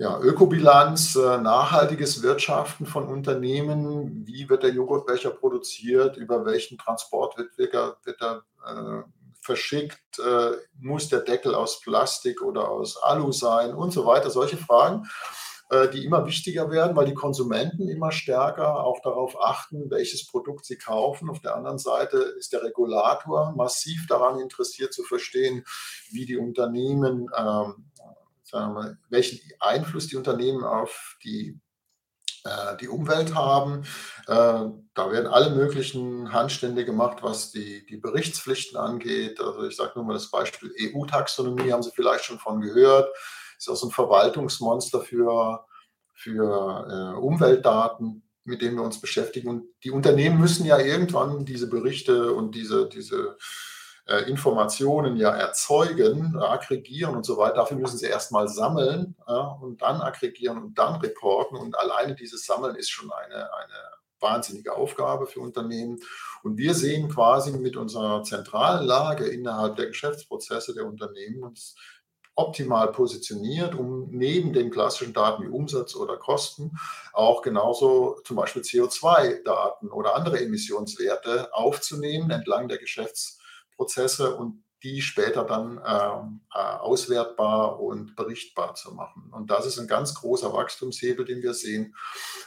ja, Ökobilanz, äh, nachhaltiges Wirtschaften von Unternehmen, wie wird der Joghurtbecher produziert, über welchen Transport wird, wird er äh, verschickt, äh, muss der Deckel aus Plastik oder aus Alu sein und so weiter. Solche Fragen, äh, die immer wichtiger werden, weil die Konsumenten immer stärker auch darauf achten, welches Produkt sie kaufen. Auf der anderen Seite ist der Regulator massiv daran interessiert zu verstehen, wie die Unternehmen ähm, sagen wir, welchen Einfluss die Unternehmen auf die, äh, die Umwelt haben. Äh, da werden alle möglichen Handstände gemacht, was die, die Berichtspflichten angeht. Also ich sage nur mal das Beispiel EU-Taxonomie, haben Sie vielleicht schon von gehört. Ist auch so ein Verwaltungsmonster für, für äh, Umweltdaten mit dem wir uns beschäftigen. Und die Unternehmen müssen ja irgendwann diese Berichte und diese, diese Informationen ja erzeugen, aggregieren und so weiter. Dafür müssen sie erstmal sammeln und dann aggregieren und dann reporten. Und alleine dieses Sammeln ist schon eine, eine wahnsinnige Aufgabe für Unternehmen. Und wir sehen quasi mit unserer zentralen Lage innerhalb der Geschäftsprozesse der Unternehmen uns optimal positioniert, um neben den klassischen Daten wie Umsatz oder Kosten auch genauso zum Beispiel CO2-Daten oder andere Emissionswerte aufzunehmen entlang der Geschäftsprozesse Prozesse und die später dann ähm, äh, auswertbar und berichtbar zu machen. Und das ist ein ganz großer Wachstumshebel, den wir sehen.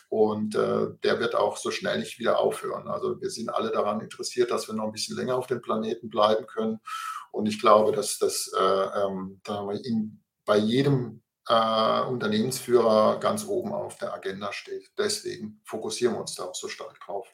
Und äh, der wird auch so schnell nicht wieder aufhören. Also wir sind alle daran interessiert, dass wir noch ein bisschen länger auf dem Planeten bleiben können. Und ich glaube, dass das äh, ähm, in, bei jedem äh, Unternehmensführer ganz oben auf der Agenda steht. Deswegen fokussieren wir uns da auch so stark drauf.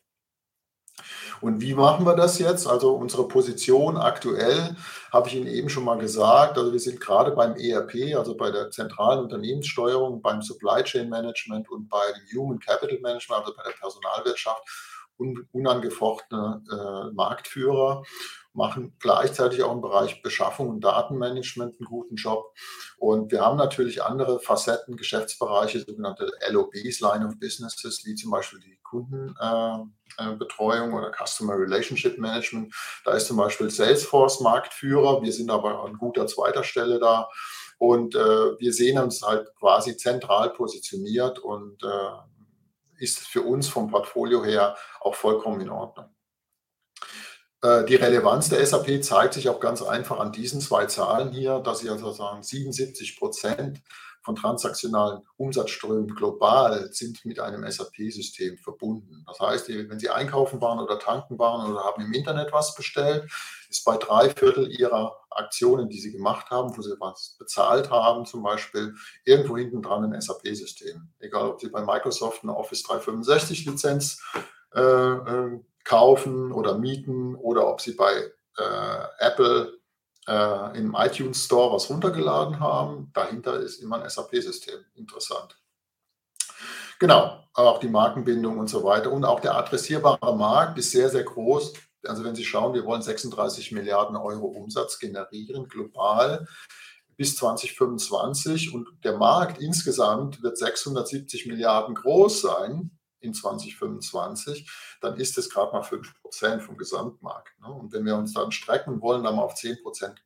Und wie machen wir das jetzt? Also unsere Position aktuell habe ich Ihnen eben schon mal gesagt. Also wir sind gerade beim ERP, also bei der zentralen Unternehmenssteuerung, beim Supply Chain Management und bei dem Human Capital Management, also bei der Personalwirtschaft, unangefochtene äh, Marktführer machen gleichzeitig auch im Bereich Beschaffung und Datenmanagement einen guten Job. Und wir haben natürlich andere Facetten, Geschäftsbereiche, sogenannte LOBs, Line of Businesses, wie zum Beispiel die Kundenbetreuung äh, oder Customer Relationship Management. Da ist zum Beispiel Salesforce Marktführer. Wir sind aber an guter zweiter Stelle da. Und äh, wir sehen uns halt quasi zentral positioniert und äh, ist für uns vom Portfolio her auch vollkommen in Ordnung. Äh, die Relevanz der SAP zeigt sich auch ganz einfach an diesen zwei Zahlen hier, dass sie also sagen, 77 Prozent von transaktionalen Umsatzströmen global sind mit einem SAP-System verbunden. Das heißt, wenn Sie einkaufen waren oder tanken waren oder haben im Internet was bestellt, ist bei drei Viertel Ihrer Aktionen, die Sie gemacht haben, wo Sie was bezahlt haben, zum Beispiel irgendwo hinten dran ein SAP-System. Egal, ob Sie bei Microsoft eine Office 365-Lizenz äh, äh, kaufen oder mieten oder ob sie bei äh, Apple äh, im iTunes Store was runtergeladen haben. Dahinter ist immer ein SAP-System. Interessant. Genau, auch die Markenbindung und so weiter. Und auch der adressierbare Markt ist sehr, sehr groß. Also wenn Sie schauen, wir wollen 36 Milliarden Euro Umsatz generieren global bis 2025 und der Markt insgesamt wird 670 Milliarden groß sein in 2025, dann ist es gerade mal 5 Prozent vom Gesamtmarkt. Ne? Und wenn wir uns dann strecken wollen, dann mal auf 10 Prozent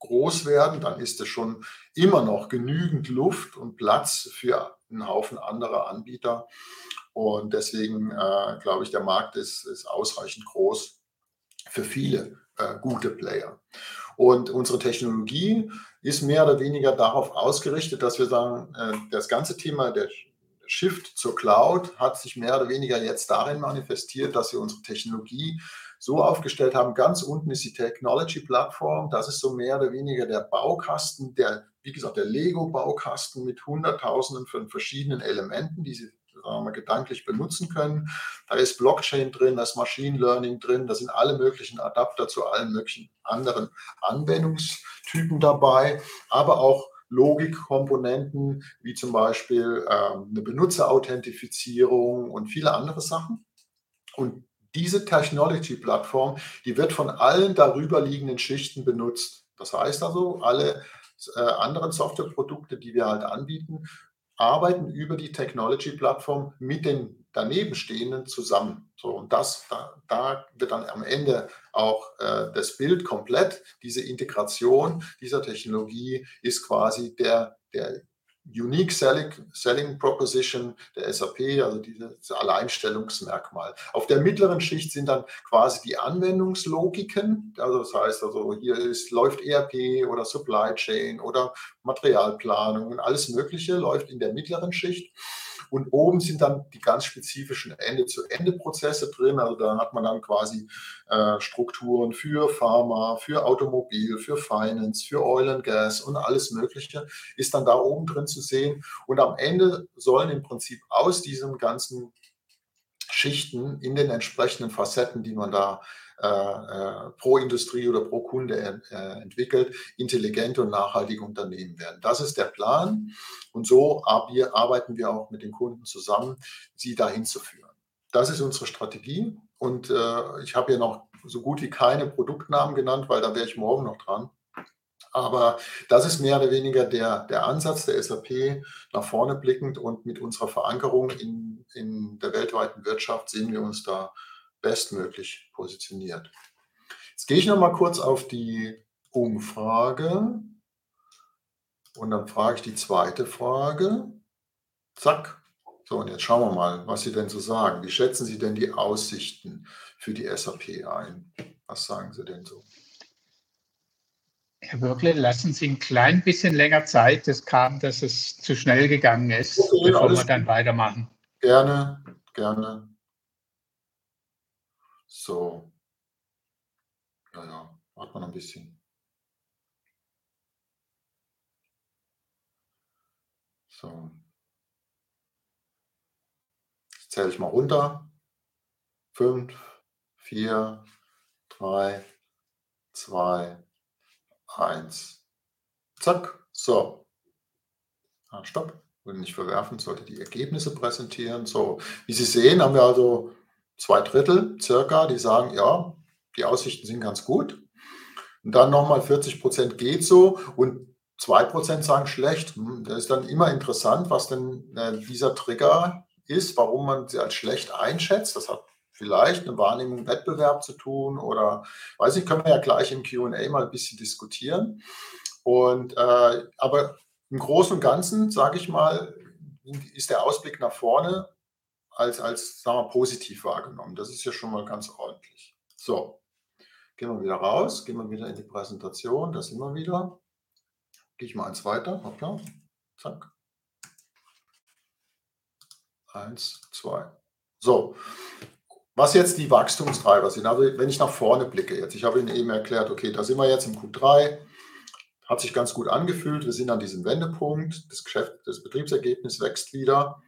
groß werden, dann ist es schon immer noch genügend Luft und Platz für einen Haufen anderer Anbieter. Und deswegen äh, glaube ich, der Markt ist, ist ausreichend groß für viele äh, gute Player. Und unsere Technologie ist mehr oder weniger darauf ausgerichtet, dass wir sagen, äh, das ganze Thema der Shift zur Cloud hat sich mehr oder weniger jetzt darin manifestiert, dass wir unsere Technologie so aufgestellt haben. Ganz unten ist die Technology-Plattform. Das ist so mehr oder weniger der Baukasten, der, wie gesagt, der Lego-Baukasten mit Hunderttausenden von verschiedenen Elementen, die Sie wir, gedanklich benutzen können. Da ist Blockchain drin, da ist Machine Learning drin, da sind alle möglichen Adapter zu allen möglichen anderen Anwendungstypen dabei, aber auch Logikkomponenten wie zum Beispiel ähm, eine Benutzerauthentifizierung und viele andere Sachen. Und diese Technology-Plattform, die wird von allen darüber liegenden Schichten benutzt. Das heißt also, alle äh, anderen Softwareprodukte, die wir halt anbieten, arbeiten über die Technology-Plattform mit den danebenstehenden zusammen. So, und das, da, da wird dann am Ende auch äh, das Bild komplett. Diese Integration dieser Technologie ist quasi der, der Unique Selling, Selling Proposition der SAP, also dieses Alleinstellungsmerkmal. Auf der mittleren Schicht sind dann quasi die Anwendungslogiken, also das heißt, also hier ist, läuft ERP oder Supply Chain oder Materialplanung und alles Mögliche läuft in der mittleren Schicht. Und oben sind dann die ganz spezifischen Ende-zu-Ende-Prozesse drin. Also da hat man dann quasi äh, Strukturen für Pharma, für Automobil, für Finance, für Oil and Gas und alles Mögliche ist dann da oben drin zu sehen. Und am Ende sollen im Prinzip aus diesem ganzen Schichten in den entsprechenden Facetten, die man da pro Industrie oder pro Kunde äh, entwickelt, intelligente und nachhaltige Unternehmen werden. Das ist der Plan und so arbeiten wir auch mit den Kunden zusammen, sie dahin zu führen. Das ist unsere Strategie und ich habe hier noch so gut wie keine Produktnamen genannt, weil da wäre ich morgen noch dran. Aber das ist mehr oder weniger der, der Ansatz der SAP nach vorne blickend und mit unserer Verankerung in, in der weltweiten Wirtschaft sehen wir uns da bestmöglich positioniert. Jetzt gehe ich noch mal kurz auf die Umfrage und dann frage ich die zweite Frage. Zack. So, und jetzt schauen wir mal, was Sie denn so sagen. Wie schätzen Sie denn die Aussichten für die SAP ein? Was sagen Sie denn so? Herr Würgle, lassen Sie ein klein bisschen länger Zeit. Es kam, dass es zu schnell gegangen ist, okay, bevor wir dann weitermachen. Gerne, gerne. So. Ja, ja, warten wir noch ein bisschen. So. Jetzt zähle ich mal runter. Fünf, vier, drei, zwei, eins. Zack. So. Ah, stopp. Will nicht verwerfen, sollte die Ergebnisse präsentieren. So, wie Sie sehen, haben wir also zwei Drittel circa, die sagen, ja, die Aussichten sind ganz gut. Und dann nochmal 40 Prozent geht so und 2 Prozent sagen schlecht. Hm, das ist dann immer interessant, was denn äh, dieser Trigger ist, warum man sie als schlecht einschätzt. Das hat vielleicht eine Wahrnehmung im Wettbewerb zu tun oder weiß ich, können wir ja gleich im QA mal ein bisschen diskutieren. Und äh, aber im Großen und Ganzen, sage ich mal, ist der Ausblick nach vorne als, als sagen wir, positiv wahrgenommen. Das ist ja schon mal ganz ordentlich. So, gehen wir wieder raus, gehen wir wieder in die Präsentation, das immer wieder. Gehe ich mal eins weiter. Hoppla. Zack. Eins, zwei. So, was jetzt die Wachstumstreiber sind. Also wenn ich nach vorne blicke jetzt, ich habe Ihnen eben erklärt, okay, da sind wir jetzt im Q3, hat sich ganz gut angefühlt, wir sind an diesem Wendepunkt, das Geschäft, das Betriebsergebnis wächst wieder.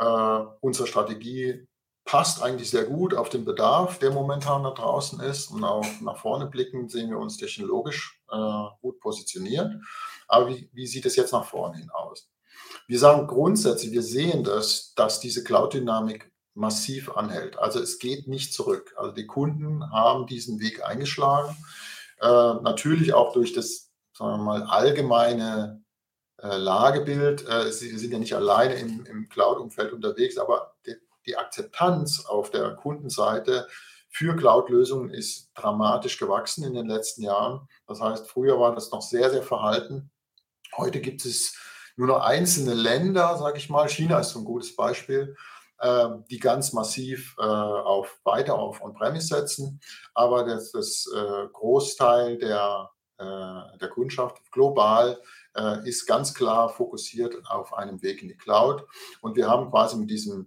Äh, unsere Strategie passt eigentlich sehr gut auf den Bedarf, der momentan da draußen ist. Und auch nach vorne blickend sehen wir uns technologisch äh, gut positioniert. Aber wie, wie sieht es jetzt nach vorne hin aus? Wir sagen grundsätzlich, wir sehen das, dass diese Cloud-Dynamik massiv anhält. Also es geht nicht zurück. Also die Kunden haben diesen Weg eingeschlagen. Äh, natürlich auch durch das, sagen wir mal, allgemeine Lagebild. Äh, Sie sind ja nicht alleine im, im Cloud-Umfeld unterwegs, aber die, die, Akzeptanz auf der Kundenseite für Cloud-Lösungen ist dramatisch gewachsen in den letzten Jahren. Das heißt, früher war das noch sehr, sehr verhalten. Heute gibt es nur noch einzelne Länder, sage ich mal. China ist so ein gutes Beispiel, äh, die ganz massiv äh, auf weiter auf On-Premise setzen. Aber das, das äh, Großteil der, der Kundschaft global ist ganz klar fokussiert auf einem Weg in die Cloud. Und wir haben quasi mit diesem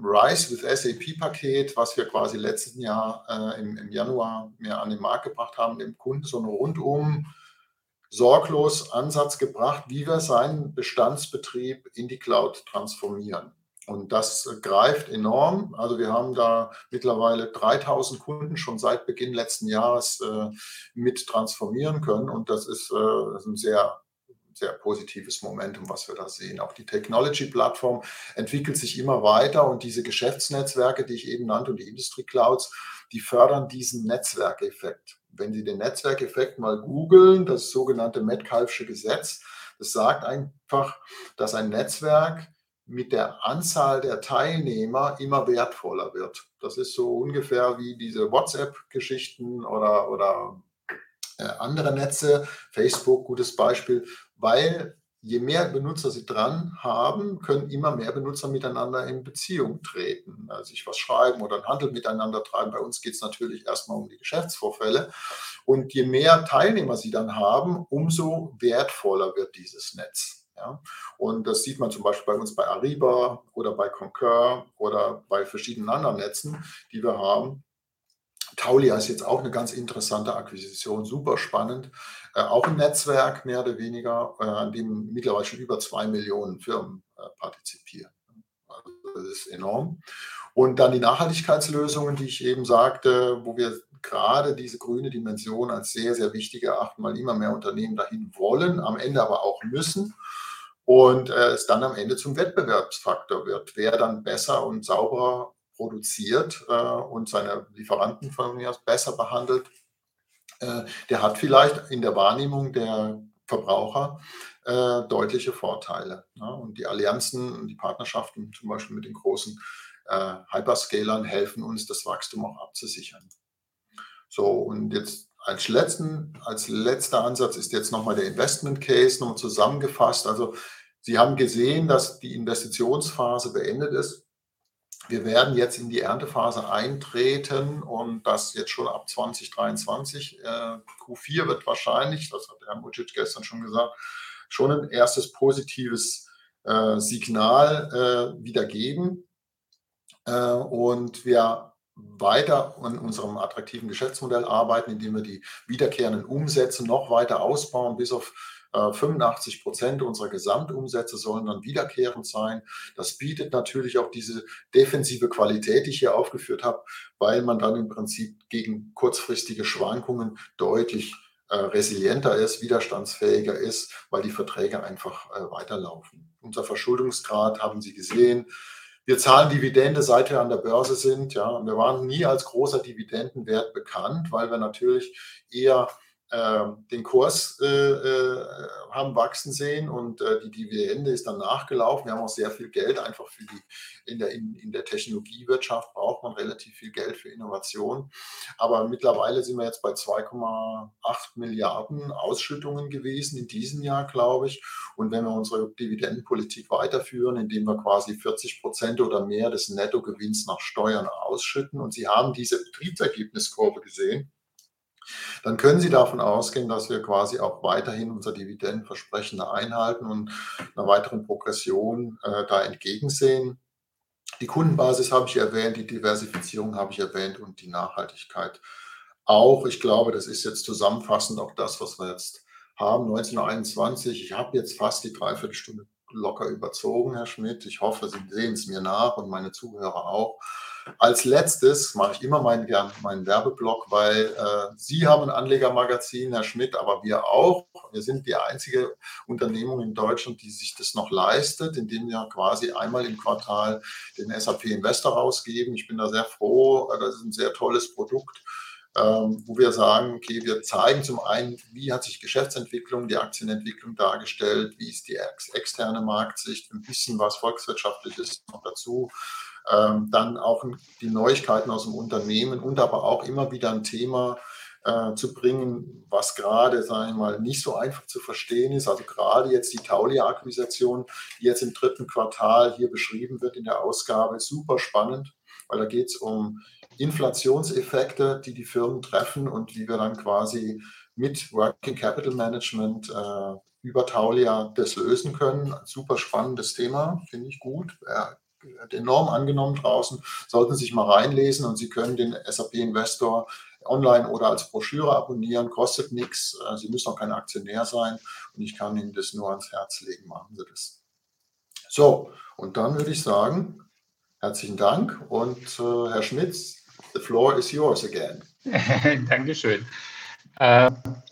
Rise with SAP-Paket, was wir quasi letzten Jahr äh, im, im, Januar mehr an den Markt gebracht haben, dem Kunden so einen rundum sorglos Ansatz gebracht, wie wir seinen Bestandsbetrieb in die Cloud transformieren. Und das greift enorm. Also wir haben da mittlerweile 3000 Kunden schon seit Beginn letzten Jahres äh, mit transformieren können. Und das ist, äh, das ist ein sehr sehr positives Momentum, was wir da sehen. Auch die Technology-Plattform entwickelt sich immer weiter und diese Geschäftsnetzwerke, die ich eben nannte, und die Industry Clouds, die fördern diesen Netzwerkeffekt. Wenn Sie den Netzwerkeffekt mal googeln, das sogenannte Metcalfsche Gesetz, das sagt einfach, dass ein Netzwerk mit der Anzahl der Teilnehmer immer wertvoller wird. Das ist so ungefähr wie diese WhatsApp-Geschichten oder, oder äh, andere Netze, Facebook, gutes Beispiel, weil je mehr Benutzer sie dran haben, können immer mehr Benutzer miteinander in Beziehung treten, also sich was schreiben oder einen Handel miteinander treiben. Bei uns geht es natürlich erstmal um die Geschäftsvorfälle. Und je mehr Teilnehmer sie dann haben, umso wertvoller wird dieses Netz. Ja? Und das sieht man zum Beispiel bei uns bei Ariba oder bei Concur oder bei verschiedenen anderen Netzen, die wir haben. Taulia ist jetzt auch eine ganz interessante Akquisition, super spannend. Äh, auch ein Netzwerk, mehr oder weniger, äh, an dem mittlerweile schon über zwei Millionen Firmen äh, partizipieren. Also das ist enorm. Und dann die Nachhaltigkeitslösungen, die ich eben sagte, wo wir gerade diese grüne Dimension als sehr, sehr wichtig erachten, weil immer mehr Unternehmen dahin wollen, am Ende aber auch müssen und äh, es dann am Ende zum Wettbewerbsfaktor wird. Wer dann besser und sauberer produziert äh, und seine Lieferanten von mir besser behandelt, äh, der hat vielleicht in der Wahrnehmung der Verbraucher äh, deutliche Vorteile. Ne? Und die Allianzen und die Partnerschaften zum Beispiel mit den großen äh, Hyperscalern helfen uns, das Wachstum auch abzusichern. So, und jetzt als, letzten, als letzter Ansatz ist jetzt nochmal der Investment Case nochmal zusammengefasst. Also Sie haben gesehen, dass die Investitionsphase beendet ist. Wir werden jetzt in die Erntephase eintreten und das jetzt schon ab 2023. Äh, Q4 wird wahrscheinlich, das hat Herr Mucic gestern schon gesagt, schon ein erstes positives äh, Signal äh, wieder geben. und wir weiter an unserem attraktiven Geschäftsmodell arbeiten, indem wir die wiederkehrenden Umsätze noch weiter ausbauen, bis auf 85 äh, Prozent unserer Gesamtumsätze sollen dann wiederkehrend sein. Das bietet natürlich auch diese defensive Qualität, die ich hier aufgeführt habe, weil man dann im Prinzip gegen kurzfristige Schwankungen deutlich äh, resilienter ist, widerstandsfähiger ist, weil die Verträge einfach äh, weiterlaufen. Unser Verschuldungsgrad haben Sie gesehen. Wir zahlen Dividende, seit wir an der Börse sind. Ja, wir waren nie als großer Dividendenwert bekannt, weil wir natürlich eher den Kurs äh, äh, haben wachsen sehen und äh, die Dividende ist dann nachgelaufen. Wir haben auch sehr viel Geld einfach für die, in der, in, in der Technologiewirtschaft braucht man relativ viel Geld für Innovation. Aber mittlerweile sind wir jetzt bei 2,8 Milliarden Ausschüttungen gewesen in diesem Jahr, glaube ich. Und wenn wir unsere Dividendenpolitik weiterführen, indem wir quasi 40 Prozent oder mehr des Nettogewinns nach Steuern ausschütten und Sie haben diese Betriebsergebniskurve gesehen, dann können Sie davon ausgehen, dass wir quasi auch weiterhin unser Dividendenversprechen einhalten und einer weiteren Progression äh, da entgegensehen. Die Kundenbasis habe ich erwähnt, die Diversifizierung habe ich erwähnt und die Nachhaltigkeit auch. Ich glaube, das ist jetzt zusammenfassend auch das, was wir jetzt haben. 1921, ich habe jetzt fast die Dreiviertelstunde locker überzogen, Herr Schmidt. Ich hoffe, Sie sehen es mir nach und meine Zuhörer auch. Als letztes mache ich immer meinen, meinen Werbeblock, weil äh, Sie haben ein Anlegermagazin, Herr Schmidt, aber wir auch. Wir sind die einzige Unternehmung in Deutschland, die sich das noch leistet, indem wir quasi einmal im Quartal den SAP Investor rausgeben. Ich bin da sehr froh. Das ist ein sehr tolles Produkt. Ähm, wo wir sagen, okay, wir zeigen zum einen, wie hat sich Geschäftsentwicklung, die Aktienentwicklung dargestellt, wie ist die ex externe Marktsicht, ein bisschen was Volkswirtschaftliches noch dazu Ähm, dann auch die Neuigkeiten aus dem Unternehmen und aber auch immer wieder ein Thema äh, zu bringen, was gerade, sagen wir mal, nicht so einfach zu verstehen ist. Also gerade jetzt die Taulia-Akquisition, die jetzt im dritten Quartal hier beschrieben wird in der Ausgabe, super spannend, weil da geht es um Inflationseffekte, die die Firmen treffen und wie wir dann quasi mit Working Capital Management äh, über Taulia das lösen können. Super spannendes Thema, finde ich gut. Enorm angenommen draußen. Sollten Sie sich mal reinlesen und Sie können den SAP Investor online oder als Broschüre abonnieren, kostet nichts. Äh, Sie müssen auch kein Aktionär sein und ich kann Ihnen das nur ans Herz legen. Machen Sie das. So, und dann würde ich sagen, herzlichen Dank und äh, Herr Schmitz, The floor is yours again. Dankeschön. Äh,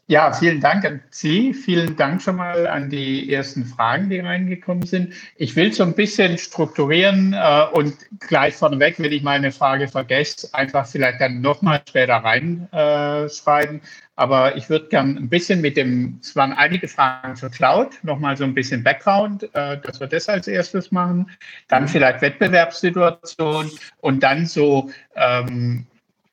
ja, vielen Dank an Sie. Vielen Dank schon mal an die ersten Fragen, die reingekommen sind. Ich will so ein bisschen strukturieren äh, und gleich vorneweg, wenn ich meine Frage vergesse, einfach vielleicht dann nochmal später reinschreiben. Äh, Aber ich würde gern ein bisschen mit dem, es waren einige Fragen zur Cloud, nochmal so ein bisschen Background, äh, dass wir das als erstes machen. Dann vielleicht Wettbewerbssituation und dann so, ähm,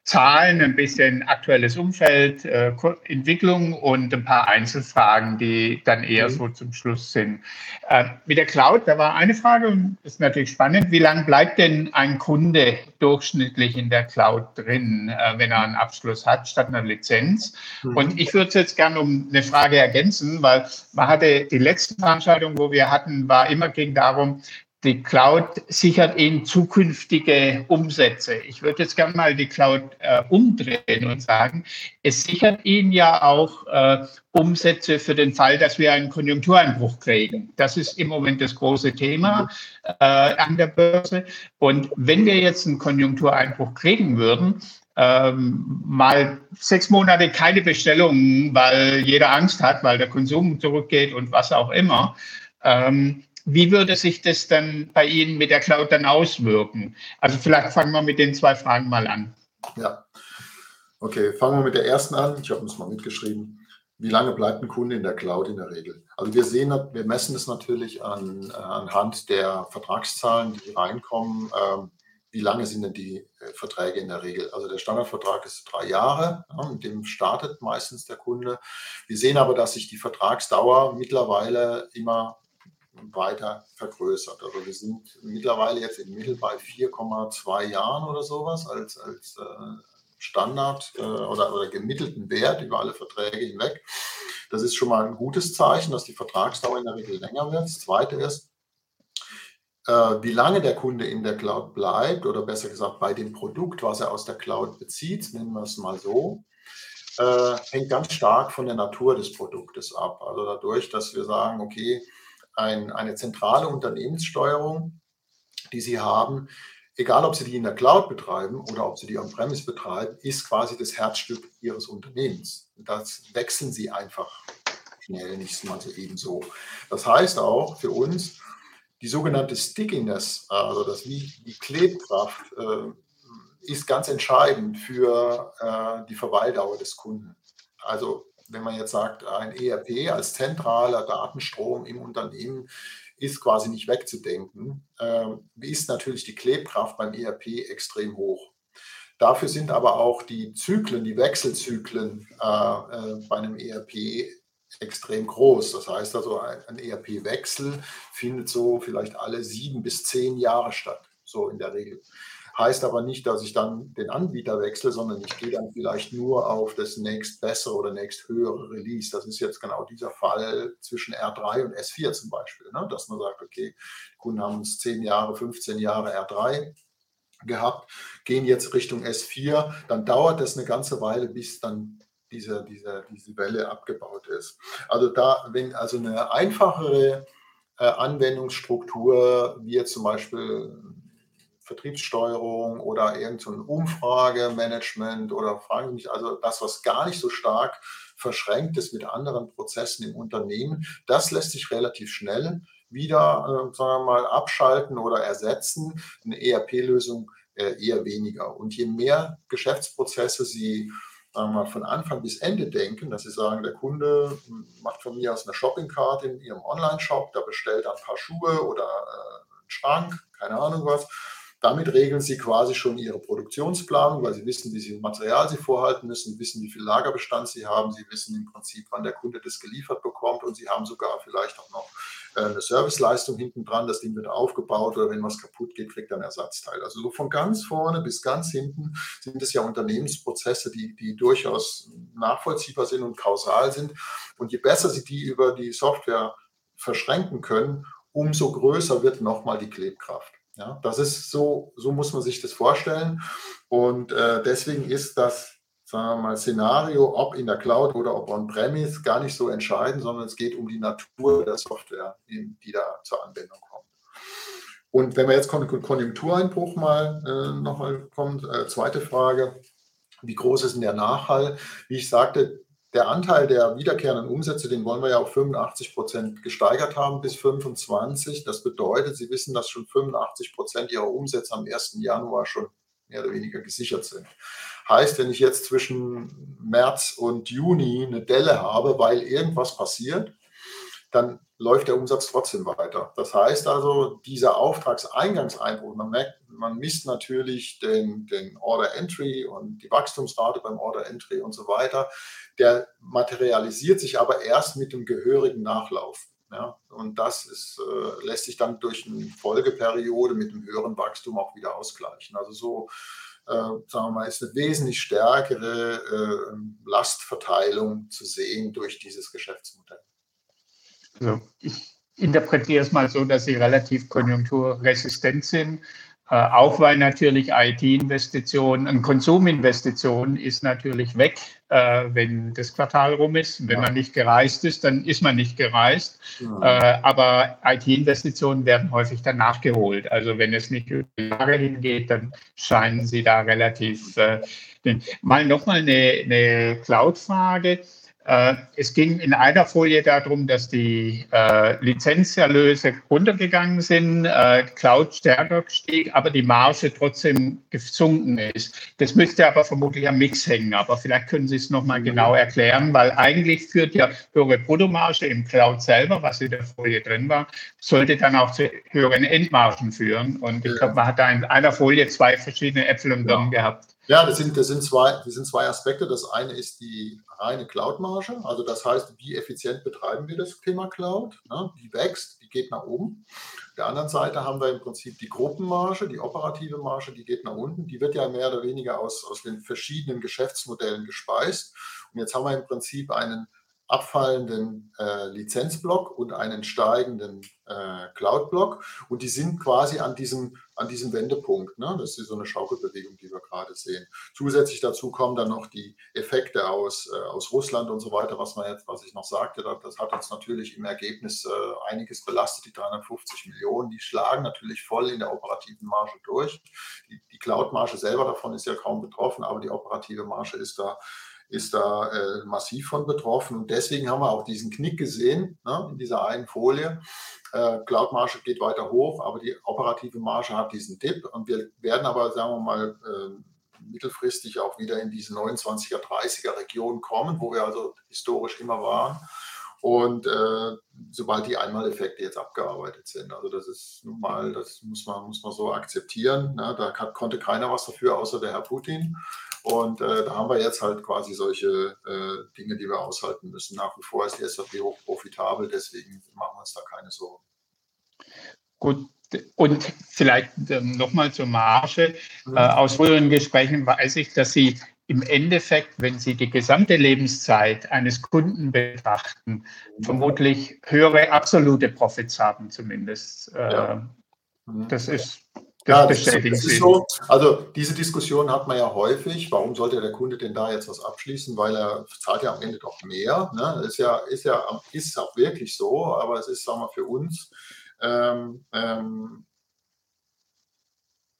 Zahlen, ein bisschen aktuelles Umfeld, äh, Entwicklung und ein paar Einzelfragen, die dann eher mhm. so zum Schluss sind. Äh, mit der Cloud, da war eine Frage und ist natürlich spannend. Wie lange bleibt denn ein Kunde durchschnittlich in der Cloud drin, äh, wenn er einen Abschluss hat, statt einer Lizenz? Mhm. Und ich würde es jetzt gerne um eine Frage ergänzen, weil man hatte die letzte Veranstaltung, wo wir hatten, war immer ging darum, die Cloud sichert Ihnen zukünftige Umsätze. Ich würde jetzt gerne mal die Cloud äh, umdrehen und sagen, es sichert Ihnen ja auch äh, Umsätze für den Fall, dass wir einen Konjunktureinbruch kriegen. Das ist im Moment das große Thema äh, an der Börse. Und wenn wir jetzt einen Konjunktureinbruch kriegen würden, ähm, mal sechs Monate keine Bestellungen, weil jeder Angst hat, weil der Konsum zurückgeht und was auch immer, ähm, wie würde sich das dann bei Ihnen mit der Cloud dann auswirken? Also vielleicht fangen wir mit den zwei Fragen mal an. Ja, okay, fangen wir mit der ersten an. Ich habe uns mal mitgeschrieben. Wie lange bleibt ein Kunde in der Cloud in der Regel? Also wir sehen, wir messen es natürlich an, äh, anhand der Vertragszahlen, die reinkommen. Ähm, wie lange sind denn die äh, Verträge in der Regel? Also der Standardvertrag ist drei Jahre, ja, mit dem startet meistens der Kunde. Wir sehen aber, dass sich die Vertragsdauer mittlerweile immer weiter vergrößert. Also wir sind mittlerweile jetzt im Mittel bei 4,2 Jahren oder sowas als, als äh, Standard äh, oder, oder gemittelten Wert über alle Verträge hinweg. Das ist schon mal ein gutes Zeichen, dass die Vertragsdauer in der Regel länger wird. Das Zweite ist, äh, wie lange der Kunde in der Cloud bleibt oder besser gesagt bei dem Produkt, was er aus der Cloud bezieht, nennen wir es mal so, hängt ganz stark von der Natur des Produktes ab. Also dadurch, dass wir sagen, okay, ein, eine zentrale Unternehmenssteuerung, die Sie haben, egal ob Sie die in der Cloud betreiben oder ob Sie die on-premise betreiben, ist quasi das Herzstück Ihres Unternehmens. Das wechseln Sie einfach schnell, nicht mal so ebenso. Das heißt auch für uns, die sogenannte Stickiness, also das wie die Klebkraft, äh, ist ganz entscheidend für äh, die Verweildauer des Kunden. Also wenn man jetzt sagt, ein ERP als zentraler Datenstrom im Unternehmen ist quasi nicht wegzudenken, äh, ist natürlich die Klebkraft beim ERP extrem hoch. Dafür sind aber auch die Zyklen, die Wechselzyklen äh, äh, bei einem ERP extrem groß. Das heißt also, ein ERP-Wechsel findet so vielleicht alle sieben bis zehn Jahre statt, so in der Regel. Heißt aber nicht, dass ich dann den Anbieter wechsle, sondern ich gehe dann vielleicht nur auf das nächst bessere oder nächst höhere Release. Das ist jetzt genau dieser Fall zwischen R3 und S4 zum Beispiel, ne? dass man sagt, okay, Kunden haben uns 10 Jahre, 15 Jahre R3 gehabt, gehen jetzt Richtung S4, dann dauert das eine ganze Weile, bis dann diese, diese, diese Welle abgebaut ist. Also da, wenn also eine einfachere äh, Anwendungsstruktur, wie jetzt zum Beispiel Vertriebssteuerung oder irgendein Umfragemanagement oder fragen Sie mich, also das, was gar nicht so stark verschränkt ist mit anderen Prozessen im Unternehmen, das lässt sich relativ schnell wieder, äh, sagen wir mal, abschalten oder ersetzen. Eine ERP-Lösung äh, eher weniger. Und je mehr Geschäftsprozesse Sie mal, von Anfang bis Ende denken, dass Sie sagen, der Kunde macht von mir aus eine Shoppingkarte in Ihrem Online-Shop, da bestellt er ein paar Schuhe oder äh, einen Schrank, keine Ahnung was damit regeln Sie quasi schon Ihre Produktionsplanung, weil Sie wissen, wie viel Material Sie vorhalten müssen, wissen, wie viel Lagerbestand Sie haben, Sie wissen im Prinzip, wann der Kunde das geliefert bekommt und Sie haben sogar vielleicht auch noch äh, eine Serviceleistung hinten dran, das Ding wird aufgebaut oder wenn was kaputt geht, kriegt er ein Ersatzteil. Also so von ganz vorne bis ganz hinten sind es ja Unternehmensprozesse, die, die durchaus nachvollziehbar sind und kausal sind. Und je besser Sie die über die Software verschränken können, umso größer wird nochmal die Klebkraft. Ja, das ist so, so muss man sich das vorstellen. Und äh, deswegen ist das, sagen wir mal, Szenario, ob in der Cloud oder ob on-premise, gar nicht so entscheidend, sondern es geht um die Natur der Software, die da zur Anwendung kommt. Und wenn wir jetzt Konjunktureinbruch mal äh, nochmal kommt, äh, zweite Frage, wie groß ist denn der Nachhall? Wie ich sagte, der Anteil der wiederkehrenden Umsätze, den wollen wir ja auf 85 Prozent gesteigert haben bis 25. Das bedeutet, Sie wissen, dass schon 85 Prozent Ihrer Umsätze am 1. Januar schon mehr oder weniger gesichert sind. Heißt, wenn ich jetzt zwischen März und Juni eine Delle habe, weil irgendwas passiert, dann läuft der Umsatz trotzdem weiter. Das heißt also, dieser Auftragseingangseinbruch, man merkt, man misst natürlich den, den Order Entry und die Wachstumsrate beim Order Entry und so weiter. Der materialisiert sich aber erst mit dem gehörigen Nachlauf. Ja, und das ist, äh, lässt sich dann durch eine Folgeperiode mit dem höheren Wachstum auch wieder ausgleichen. Also so, äh, sagen wir mal, ist eine wesentlich stärkere äh, Lastverteilung zu sehen durch dieses Geschäftsmodell. Also ich interpretiere es mal so, dass sie relativ konjunkturresistent sind. Äh, auch weil natürlich IT-Investitionen, ein Konsuminvestition ist natürlich weg, äh, wenn das Quartal rum ist. Wenn ja. man nicht gereist ist, dann ist man nicht gereist. Ja. Äh, aber IT-Investitionen werden häufig dann nachgeholt. Also wenn es nicht über Jahre hingeht, dann scheinen sie da relativ. Äh, mal nochmal eine, eine Cloud-Frage. Äh, es ging in einer Folie darum, dass die äh, Lizenzerlöse runtergegangen sind, äh, Cloud stärker stieg, aber die Marge trotzdem gesunken ist. Das müsste aber vermutlich am Mix hängen, aber vielleicht können Sie es nochmal mhm. genau erklären, weil eigentlich führt ja höhere Bruttomarge im Cloud selber, was in der Folie drin war, sollte dann auch zu höheren Endmargen führen. Und ich glaube, man hat da in einer Folie zwei verschiedene Äpfel und Birnen ja. gehabt. Ja, das sind, das, sind zwei, das sind zwei Aspekte. Das eine ist die reine Cloud-Marge, also das heißt, wie effizient betreiben wir das Thema Cloud? Ne? Die wächst, die geht nach oben. Auf der anderen Seite haben wir im Prinzip die Gruppenmarge, die operative Marge, die geht nach unten. Die wird ja mehr oder weniger aus, aus den verschiedenen Geschäftsmodellen gespeist. Und jetzt haben wir im Prinzip einen abfallenden äh, Lizenzblock und einen steigenden äh, Cloud-Block. Und die sind quasi an diesem, an diesem Wendepunkt. Ne? Das ist so eine Schaukelbewegung, die wir gerade sehen. Zusätzlich dazu kommen dann noch die Effekte aus, äh, aus Russland und so weiter, was man jetzt, was ich noch sagte, das hat uns natürlich im Ergebnis äh, einiges belastet, die 350 Millionen. Die schlagen natürlich voll in der operativen Marge durch. Die, die Cloud-Marge selber davon ist ja kaum betroffen, aber die operative Marge ist da ist da äh, massiv von betroffen. Und deswegen haben wir auch diesen Knick gesehen ne, in dieser einen Folie. Äh, Cloud-Marge geht weiter hoch, aber die operative Marge hat diesen Dip. Und wir werden aber, sagen wir mal, äh, mittelfristig auch wieder in diese 29er, 30er Region kommen, wo wir also historisch immer waren. Und äh, sobald die Einmaleffekte jetzt abgearbeitet sind, also das ist nun mal, das muss man, muss man so akzeptieren. Ne? Da kann, konnte keiner was dafür, außer der Herr Putin. Und äh, da haben wir jetzt halt quasi solche äh, Dinge, die wir aushalten müssen. Nach wie vor ist die SAP hoch profitabel, deswegen machen wir uns da keine Sorgen. Gut, und vielleicht ähm, nochmal zur Marge. Mhm. Äh, aus früheren Gesprächen weiß ich, dass Sie im Endeffekt, wenn Sie die gesamte Lebenszeit eines Kunden betrachten, mhm. vermutlich höhere absolute Profits haben zumindest. Äh, ja. Mhm. Das ist ja, das, ist, das ist so. Also diese Diskussion hat man ja häufig. Warum sollte der Kunde denn da jetzt was abschließen? Weil er zahlt ja am Ende doch mehr. Ne? Ist ja, ist ja, ist auch wirklich so. Aber es ist, sagen wir, für uns, ähm, ähm,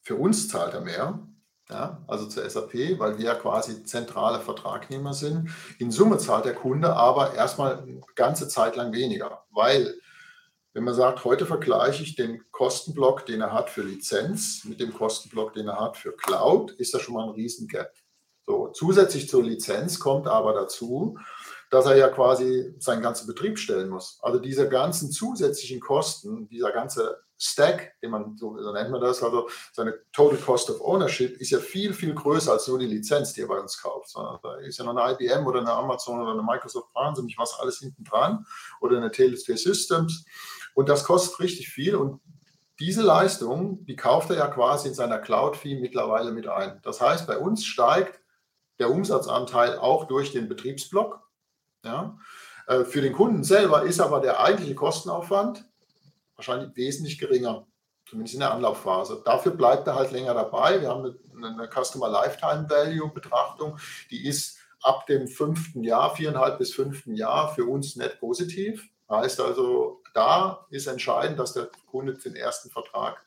für uns zahlt er mehr. Ja, also zur SAP, weil wir ja quasi zentrale Vertragnehmer sind. In Summe zahlt der Kunde aber erstmal eine ganze Zeit lang weniger, weil wenn man sagt, heute vergleiche ich den Kostenblock, den er hat für Lizenz, mit dem Kostenblock, den er hat für Cloud, ist da schon mal ein Riesengap. So, zusätzlich zur Lizenz kommt aber dazu, dass er ja quasi seinen ganzen Betrieb stellen muss. Also diese ganzen zusätzlichen Kosten, dieser ganze Stack, den man, so, so nennt man das, also seine Total Cost of Ownership ist ja viel, viel größer als nur die Lizenz, die er bei uns kauft. Da ist ja noch eine IBM oder eine Amazon oder eine Microsoft wahnsinnig was alles hinten dran oder eine TLS Systems. Und das kostet richtig viel und diese Leistung, die kauft er ja quasi in seiner Cloud-Fee mittlerweile mit ein. Das heißt, bei uns steigt der Umsatzanteil auch durch den Betriebsblock. Ja. Äh, für den Kunden selber ist aber der eigentliche Kostenaufwand wahrscheinlich wesentlich geringer, zumindest in der Anlaufphase. Dafür bleibt er halt länger dabei. Wir haben eine, Customer Lifetime Value Betrachtung, die ist ab dem fünften Jahr, viereinhalb bis fünften Jahr für uns net positiv. Heißt also, da ist entscheidend, dass der Kunde den ersten Vertrag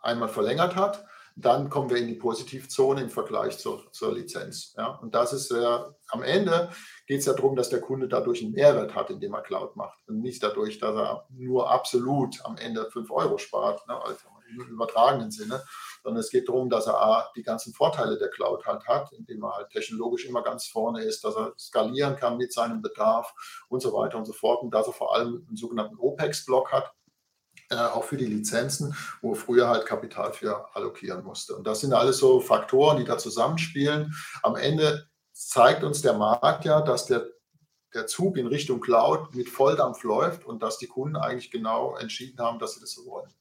einmal verlängert hat. Dann kommen wir in die Positivzone im Vergleich zur, zur Lizenz. Ja? Und das ist äh, am Ende geht es ja darum, dass der Kunde dadurch einen Mehrwert hat, indem er Cloud macht. Und nicht dadurch, dass er nur absolut am Ende 5 Euro spart, ne? also im übertragenen Sinne, sondern es geht darum, dass er die ganzen Vorteile der Cloud halt hat, indem er halt technologisch immer ganz vorne ist, dass er skalieren kann mit seinem Bedarf und so weiter und so fort und dass er vor allem einen sogenannten OPEX-Block hat, äh, auch für die Lizenzen, wo er früher halt Kapital für allokieren musste. Und das sind alles so Faktoren, die da zusammenspielen. Am Ende zeigt uns der Markt ja, dass der, der Zug in Richtung Cloud mit Volldampf läuft und dass die Kunden eigentlich genau entschieden haben, dass sie das so wollen.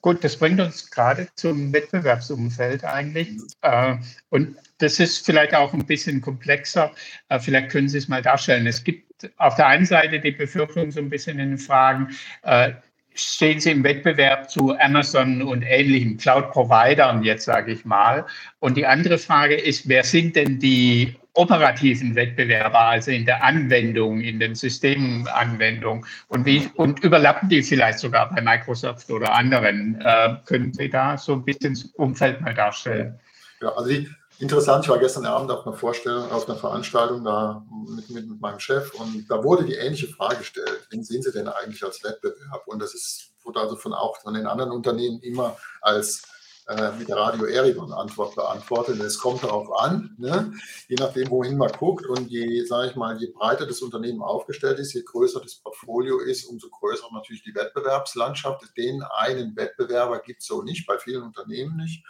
Gut, das bringt uns gerade zum Wettbewerbsumfeld eigentlich. Äh, und das ist vielleicht auch ein bisschen komplexer. Äh, vielleicht können Sie es mal darstellen. Es gibt auf der einen Seite die Befürchtung so ein bisschen in den Fragen, äh, stehen Sie im Wettbewerb zu Amazon und ähnlichen Cloud-Providern jetzt, sage ich mal. Und die andere Frage ist, wer sind denn die operativen Wettbewerber, also in der Anwendung, in den Systemanwendungen und und überlappen die vielleicht sogar bei Microsoft oder anderen? Äh, können Sie da so ein bisschen das Umfeld mal darstellen? Ja, also die, Interessant, ich war gestern Abend auf einer Vorstellung, auf einer Veranstaltung da mit, mit, mit, meinem Chef und da wurde die ähnliche Frage gestellt. Wen sehen Sie denn eigentlich als Wettbewerb? Und das ist, wurde also von auch von den anderen Unternehmen immer als äh, mit Radio Erigon Antwort beantwortet. Es kommt darauf an, ne? je nachdem, wohin man guckt und je, sage ich mal, je breiter das Unternehmen aufgestellt ist, je größer das Portfolio ist, umso größer natürlich die Wettbewerbslandschaft. Den einen Wettbewerber gibt es so nicht, bei vielen Unternehmen nicht.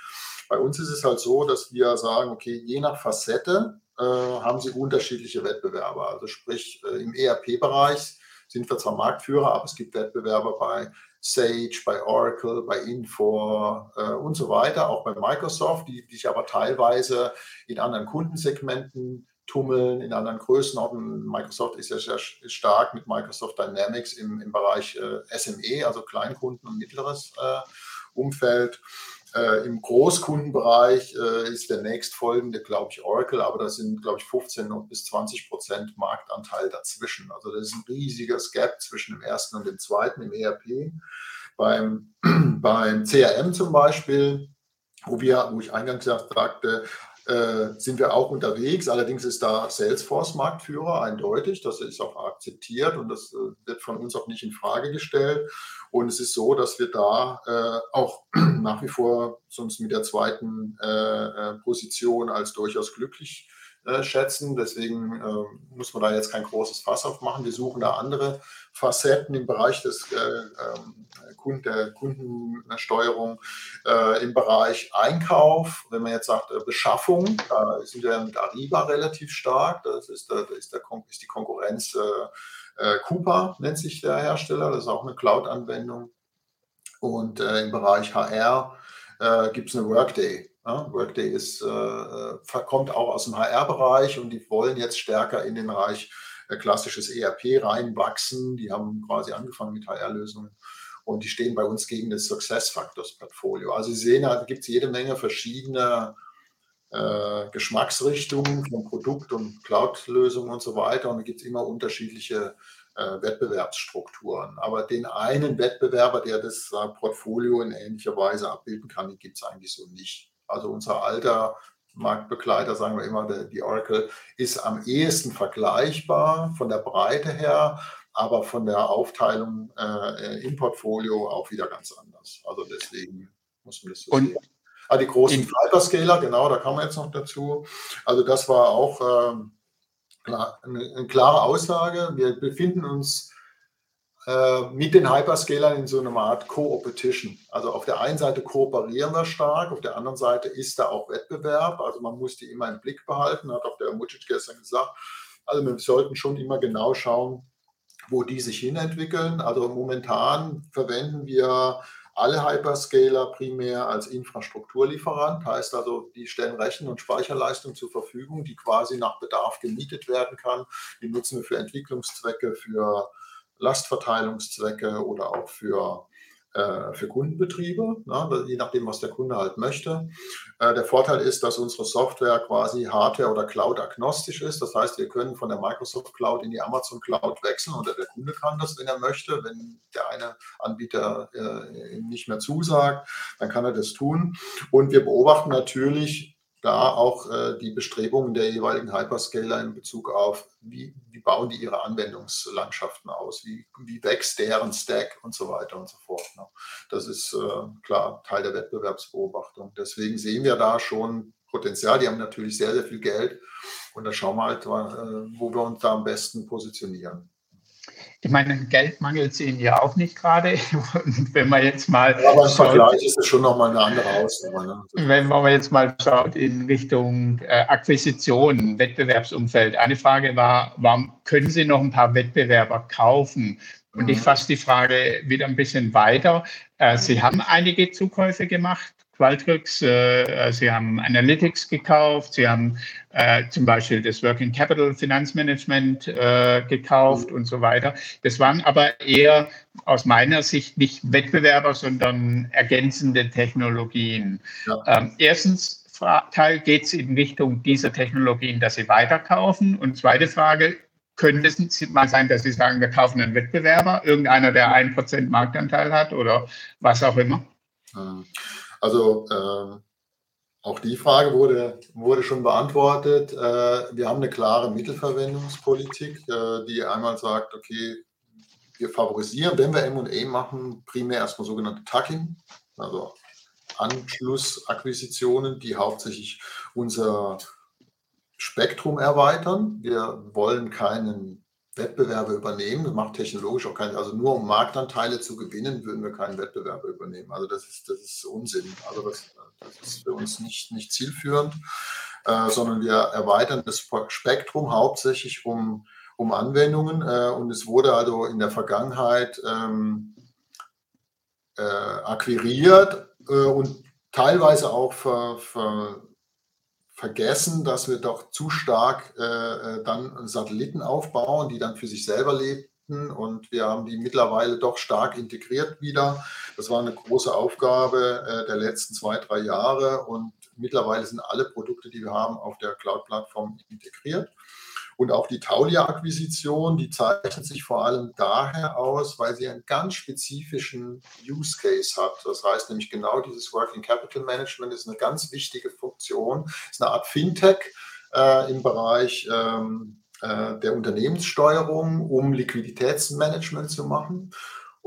Bei uns ist es halt so, dass wir sagen, okay, je nach Facette äh, haben sie unterschiedliche Wettbewerber. Also sprich, äh, im ERP-Bereich sind wir zwar Marktführer, aber es gibt Wettbewerber bei Sage, bei Oracle, bei Infor äh, und so weiter, auch bei Microsoft, die, sich aber teilweise in anderen Kundensegmenten tummeln, in anderen Größenordnungen. Microsoft ist ja sehr stark mit Microsoft Dynamics im, im Bereich äh, SME, also Kleinkunden und mittleres äh, Umfeld. Äh, Im Großkundenbereich äh, ist der nächstfolgende, glaube ich, Oracle, aber das sind, glaube ich, 15 bis 20 Prozent Marktanteil dazwischen. Also das ist ein riesiges Gap zwischen dem ersten und dem zweiten im ERP. Beim, beim CRM zum Beispiel, wo, wir, wo ich eingangs sagte, sind wir auch unterwegs. Allerdings ist da Salesforce Marktführer eindeutig. Das ist auch akzeptiert und das äh, wird von uns auch nicht in Frage gestellt. Und es ist so, dass wir da äh, auch nach wie vor uns mit der zweiten äh, äh, Position als durchaus glücklich äh, schätzen. Deswegen äh, muss man da jetzt kein großes Fass aufmachen. Wir suchen da andere Facetten im Bereich des, äh, ähm, Kunden, der Kundensteuerung, äh, im Bereich Einkauf. Wenn man jetzt sagt Beschaffung, da sind wir mit Ariba relativ stark. Das ist, da ist, der, ist die Konkurrenz äh, Coupa nennt sich der Hersteller, das ist auch eine Cloud-Anwendung. Und äh, im Bereich HR äh, gibt es eine Workday. Ja? Workday ist, äh, äh, kommt auch aus dem HR-Bereich und die wollen jetzt stärker in den Bereich äh, klassisches ERP reinwachsen. Die haben quasi angefangen mit HR-Lösungen und die stehen bei uns gegen das Success Factors Portfolio. Also Sie sehen, da gibt es jede Menge verschiedene äh, Geschmacksrichtungen von Produkt- und Cloud-Lösungen und so weiter. Und da gibt es immer unterschiedliche äh, Wettbewerbsstrukturen. Aber den einen Wettbewerber, der das äh, Portfolio in ähnlicher Weise abbilden kann, gibt es eigentlich so nicht. Also unser alter Marktbegleiter, sagen wir immer, die Oracle, ist am ehesten vergleichbar von der Breite her, aber von der Aufteilung äh, im Portfolio auch wieder ganz anders. Also deswegen muss man das so und, sehen. Ah, die großen Hyperscaler, genau, da kam man jetzt noch dazu. Also das war auch ähm, Klar, eine, eine klare Aussage. Wir befinden uns mit den Hyperscalern in so einer Art Co-Opetition. Also auf der einen Seite kooperieren wir stark, auf der anderen Seite ist da auch Wettbewerb. Also man muss die immer im Blick behalten, hat auch der Mucic gestern gesagt. Also wir sollten schon immer genau schauen, wo die sich hinentwickeln. Also momentan verwenden wir alle Hyperscaler primär als Infrastrukturlieferant, heißt also, die stellen Rechen- und Speicherleistung zur Verfügung, die quasi nach Bedarf gemietet werden kann. Die nutzen wir für Entwicklungszwecke, für Lastverteilungszwecke oder auch für, äh, für Kundenbetriebe, ne, je nachdem, was der Kunde halt möchte. Äh, der Vorteil ist, dass unsere Software quasi Hardware- oder Cloud-agnostisch ist. Das heißt, wir können von der Microsoft Cloud in die Amazon Cloud wechseln oder der Kunde kann das, wenn er möchte. Wenn der eine Anbieter äh, nicht mehr zusagt, dann kann er das tun. Und wir beobachten natürlich, da auch äh, die Bestrebungen der jeweiligen Hyperscaler in Bezug auf, wie, wie bauen die ihre Anwendungslandschaften aus, wie, wie wächst deren Stack und so weiter und so fort. Ne? Das ist äh, klar Teil der Wettbewerbsbeobachtung. Deswegen sehen wir da schon Potenzial. Die haben natürlich sehr, sehr viel Geld und da schauen wir halt, äh, wo wir uns da am besten positionieren. Ich meine, Geld mangelt es Ihnen ja auch nicht gerade. Und wenn man jetzt mal. Ja, aber im Vergleich ist es schon nochmal eine andere Ausnahme. Ne? Wenn man jetzt mal schaut in Richtung äh, Akquisitionen, Wettbewerbsumfeld. Eine Frage war, warum können Sie noch ein paar Wettbewerber kaufen? Und ich mhm. fasse die Frage wieder ein bisschen weiter. Äh, Sie haben einige Zukäufe gemacht. Qualtrics, äh, Sie haben Analytics gekauft, Sie haben äh, zum Beispiel das Working Capital Finanzmanagement äh, gekauft und so weiter. Das waren aber eher aus meiner Sicht nicht Wettbewerber, sondern ergänzende Technologien. Ja. Ähm, erstens, Teil geht es in Richtung dieser Technologien, dass sie weiterkaufen. Und zweite Frage, könnte es mal sein, dass Sie sagen, wir kaufen einen Wettbewerber, irgendeiner, der ein Prozent Marktanteil hat oder was auch immer? Hm. Also äh, auch die Frage wurde, wurde schon beantwortet. Äh, wir haben eine klare Mittelverwendungspolitik, äh, die einmal sagt, okay, wir favorisieren, wenn wir M&A machen, primär erstmal sogenannte Tucking, also Anschlussakquisitionen, die hauptsächlich unser Spektrum erweitern. Wir wollen keinen Wettbewerbe übernehmen. Das macht technologisch auch keinen Also nur um Marktanteile zu gewinnen, würden wir keinen Wettbewerber übernehmen. Also das ist, das ist Unsinn. Also das, das ist für uns nicht, nicht zielführend, äh, sondern wir erweitern das Spektrum hauptsächlich um, um Anwendungen. Äh, und es wurde also in der Vergangenheit ähm, äh, akquiriert äh, und teilweise auch ver, ver vergessen, dass wir doch zu stark äh, äh, dann Satelliten aufbauen, die dann für sich selber lebten. Und wir haben die mittlerweile doch stark integriert wieder. Das war eine große Aufgabe äh, der letzten zwei, drei Jahre. Und mittlerweile sind alle Produkte, die wir haben, auf der Cloud-Plattform integriert. Und auch die Taulia-Akquisition, die zeichnet sich vor allem daher aus, weil sie einen ganz spezifischen Use Case hat. Das heißt nämlich genau dieses Working Capital Management ist eine ganz wichtige Funktion, ist eine Art Fintech äh, im Bereich ähm, äh, der Unternehmenssteuerung, um Liquiditätsmanagement zu machen.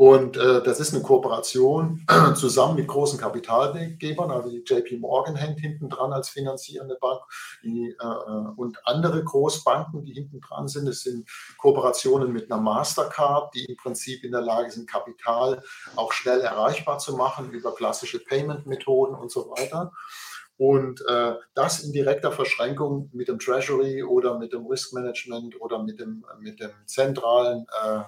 Und äh, das ist eine Kooperation zusammen mit großen Kapitalgebern, also die JP Morgan hängt hinten dran als finanzierende Bank die, äh, äh, und andere Großbanken, die hinten dran sind. Es sind Kooperationen mit einer Mastercard, die im Prinzip in der Lage sind, Kapital auch schnell erreichbar zu machen über klassische Payment-Methoden und so weiter. Und äh, das in direkter Verschränkung mit dem Treasury oder mit dem Risk Management oder mit dem, mit dem zentralen äh,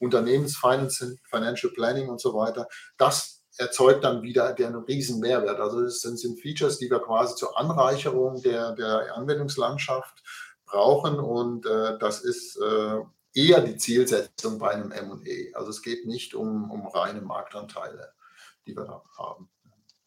Unternehmensfinance, Financial Planning und so weiter, das erzeugt dann wieder einen riesen Mehrwert. Also das sind, sind Features, die wir quasi zur Anreicherung der, der Anwendungslandschaft brauchen und äh, das ist äh, eher die Zielsetzung bei einem M&E. Also es geht nicht um, um reine Marktanteile, die wir da haben.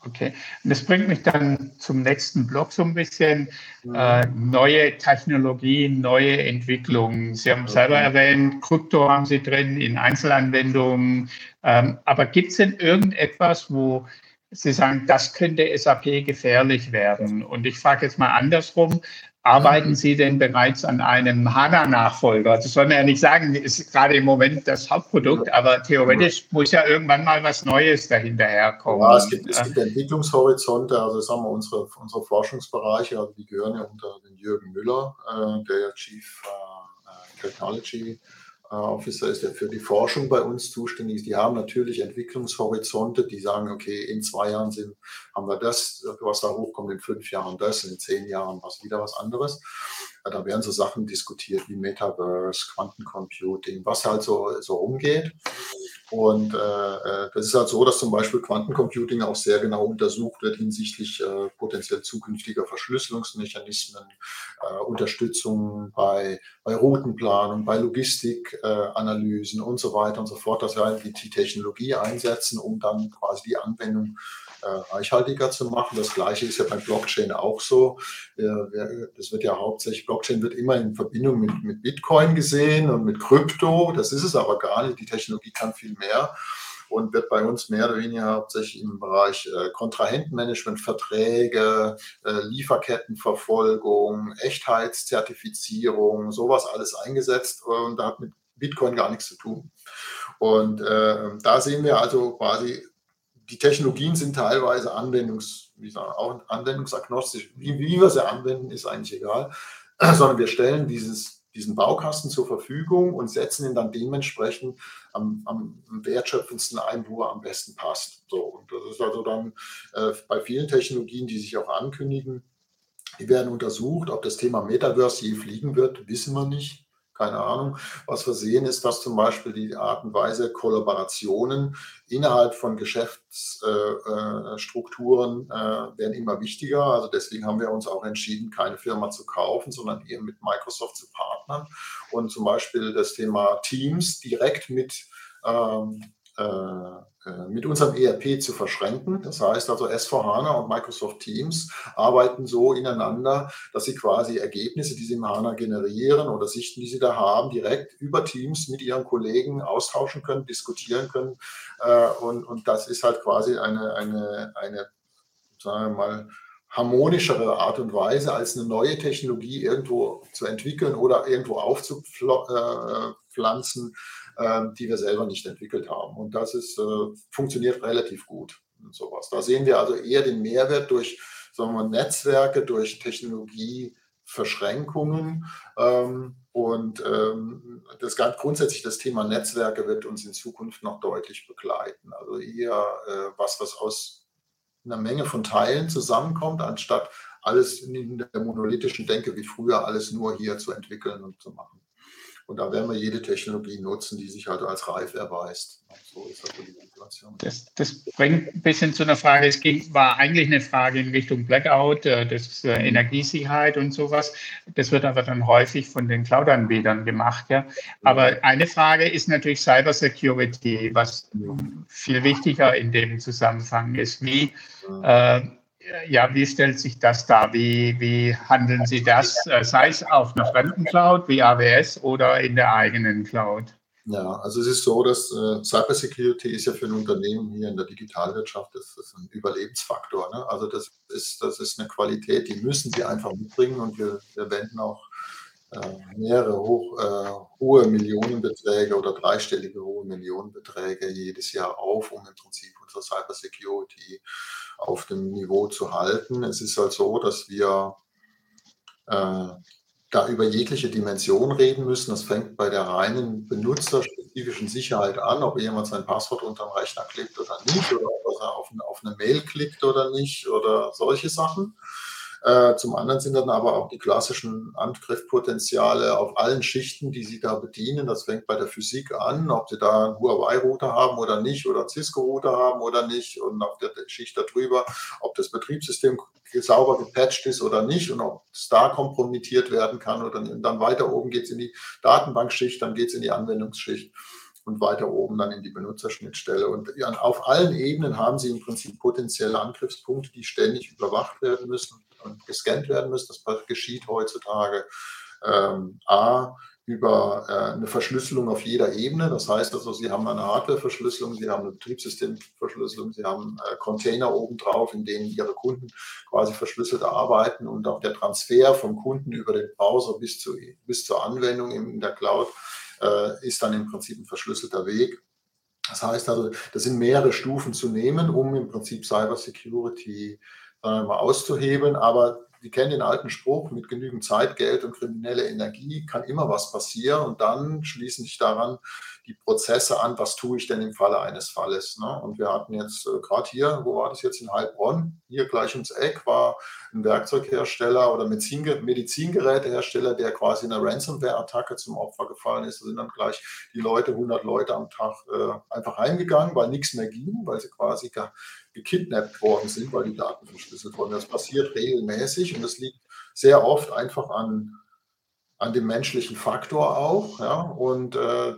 Okay, und das bringt mich dann zum nächsten Block so ein bisschen. Mhm. Äh, neue Technologien, neue Entwicklungen. Sie haben okay. selber erwähnt, Krypto haben Sie drin in Einzelanwendungen. Ähm, aber gibt es denn irgendetwas, wo Sie sagen, das könnte SAP gefährlich werden? Und ich frage jetzt mal andersrum. Arbeiten Sie denn bereits an einem HANA-Nachfolger? Das soll man ja nicht sagen, ist gerade im Moment das Hauptprodukt, aber theoretisch muss ja irgendwann mal was Neues dahinter herkommen. Ja, es gibt, es gibt Entwicklungshorizonte, also sagen wir, unsere, unsere Forschungsbereiche, also die gehören ja unter den Jürgen Müller, äh, der Chief äh, Technology Officer ist, der für die Forschung bei uns zuständig ist. Die haben natürlich Entwicklungshorizonte, die sagen, okay, in zwei Jahren sind, haben wir das, was da hochkommt, in fünf Jahren das, in zehn Jahren was wieder was anderes. Da werden so Sachen diskutiert wie Metaverse, Quantencomputing, was halt so, so umgeht. Und äh, äh, das ist halt so, dass zum Beispiel Quantencomputing auch sehr genau untersucht wird hinsichtlich äh, potenziell zukünftiger Verschlüsselungsmechanismen, äh, Unterstützung bei, bei Routenplanung, bei Logistikanalysen und so weiter und so fort, dass wir halt die, die Technologie einsetzen, um dann quasi die Anwendung äh, reichhaltiger zu machen. Das gleiche ist ja bei Blockchain auch so. Das wird ja hauptsächlich, Blockchain wird immer in Verbindung mit, mit Bitcoin gesehen und mit Krypto. Das ist es aber gar nicht. Die Technologie kann viel mehr und wird bei uns mehr oder weniger hauptsächlich im Bereich äh, Kontrahentenmanagement, Verträge, äh, Lieferkettenverfolgung, Echtheitszertifizierung, sowas alles eingesetzt und da hat mit Bitcoin gar nichts zu tun. Und äh, da sehen wir also quasi die Technologien sind teilweise anwendungs, wie sagen, auch anwendungsagnostisch. Wie, wie wir sie anwenden, ist eigentlich egal, sondern wir stellen dieses, diesen Baukasten zur Verfügung und setzen ihn dann dementsprechend am, am wertschöpfendsten ein, wo er am besten passt. So, und das ist also dann äh, bei vielen Technologien, die sich auch ankündigen, die werden untersucht. Ob das Thema Metaverse je fliegen wird, wissen wir nicht keine Ahnung. Was wir sehen, ist, dass zum Beispiel die Art und Weise Kollaborationen innerhalb von Geschäftsstrukturen äh, äh, werden immer wichtiger. Also deswegen haben wir uns auch entschieden, keine Firma zu kaufen, sondern eher mit Microsoft zu partnern und zum Beispiel das Thema Teams direkt mit ähm, äh, äh, mit unserem ERP zu verschränken. Das heißt also S4HANA und Microsoft Teams arbeiten so ineinander, dass sie quasi Ergebnisse, die sie im HANA generieren oder Sichten, die sie da haben, direkt über Teams mit ihren Kollegen austauschen können, diskutieren können. Äh, und, und das ist halt quasi eine, eine, eine sagen wir mal, harmonischere Art und Weise, als eine neue Technologie irgendwo zu entwickeln oder irgendwo aufzupflanzen äh, die wir selber nicht entwickelt haben. Und das ist, äh, funktioniert relativ gut. Und sowas. Da sehen wir also eher den Mehrwert durch sagen wir, Netzwerke, durch Technologieverschränkungen. Ähm, und ähm, das ganz grundsätzlich das Thema Netzwerke wird uns in Zukunft noch deutlich begleiten. Also eher äh, was, was aus einer Menge von Teilen zusammenkommt, anstatt alles in der monolithischen Denke wie früher alles nur hier zu entwickeln und zu machen. Und da werden wir jede Technologie nutzen, die sich halt als reif erweist. So ist also die Situation. Das, das, bringt ein bisschen zu einer Frage, es ging, war eigentlich eine Frage in Richtung Blackout, äh, das äh. Energiesicherheit und sowas. Das wird aber dann häufig von den Cloud-Anbietern gemacht. Ja. Aber eine Frage ist natürlich Cybersecurity, was viel wichtiger in dem Zusammenhang ist. Wie äh, ja, wie stellt sich das dar? Wie, wie handeln Sie das, äh, sei es auf einer fremden Cloud wie AWS oder in der eigenen Cloud? Ja, also es ist so, dass äh, Cybersecurity ist ja für ein Unternehmen hier in der Digitalwirtschaft das ist ein Überlebensfaktor. Ne? Also das ist, das ist eine Qualität, die müssen sie einfach mitbringen und wir, wir wenden auch mehrere hoch, äh, hohe Millionenbeträge oder dreistellige hohe Millionenbeträge jedes Jahr auf, um im Prinzip unsere Cybersecurity auf dem Niveau zu halten. Es ist halt so, dass wir äh, da über jegliche Dimension reden müssen. Das fängt bei der reinen benutzerspezifischen Sicherheit an, ob jemand sein Passwort unterm Rechner klickt oder nicht, oder ob er auf, auf eine Mail klickt oder nicht, oder solche Sachen. Äh, zum anderen sind dann aber auch die klassischen Angriffspotenziale auf allen Schichten, die Sie da bedienen. Das fängt bei der Physik an, ob Sie da einen Huawei-Router haben oder nicht oder einen Cisco-Router haben oder nicht und auf der Schicht darüber, ob das Betriebssystem sauber gepatcht ist oder nicht und ob es da kompromittiert werden kann oder dann weiter oben geht es in die Datenbankschicht, dann geht es in die Anwendungsschicht und weiter oben dann in die Benutzerschnittstelle. Und auf allen Ebenen haben Sie im Prinzip potenzielle Angriffspunkte, die ständig überwacht werden müssen und gescannt werden müssen. Das geschieht heutzutage ähm, A über äh, eine Verschlüsselung auf jeder Ebene. Das heißt also, Sie haben eine Hardware-Verschlüsselung, Sie haben eine Betriebssystemverschlüsselung, Sie haben äh, Container obendrauf, in denen Ihre Kunden quasi verschlüsselt arbeiten und auch der Transfer vom Kunden über den Browser bis, zu, bis zur Anwendung in der Cloud äh, ist dann im Prinzip ein verschlüsselter Weg. Das heißt also, das sind mehrere Stufen zu nehmen, um im Prinzip Cyber Security äh, mal auszuheben. Aber Sie kennen den alten Spruch, mit genügend Zeit, Geld und kriminelle Energie kann immer was passieren und dann schließen sich daran die Prozesse an, was tue ich denn im Falle eines Falles. Ne? Und wir hatten jetzt äh, gerade hier, wo war das jetzt in Heilbronn, hier gleich ums Eck war ein Werkzeughersteller oder Medizin, Medizingerätehersteller, der quasi in einer Ransomware-Attacke zum Opfer gefallen ist. Da sind dann gleich die Leute, 100 Leute am Tag äh, einfach heimgegangen, weil nichts mehr ging, weil sie quasi gekidnappt worden sind, weil die Daten verschlüsselt wurden. Das passiert regelmäßig und das liegt sehr oft einfach an an dem menschlichen Faktor auch. Ja? Und äh,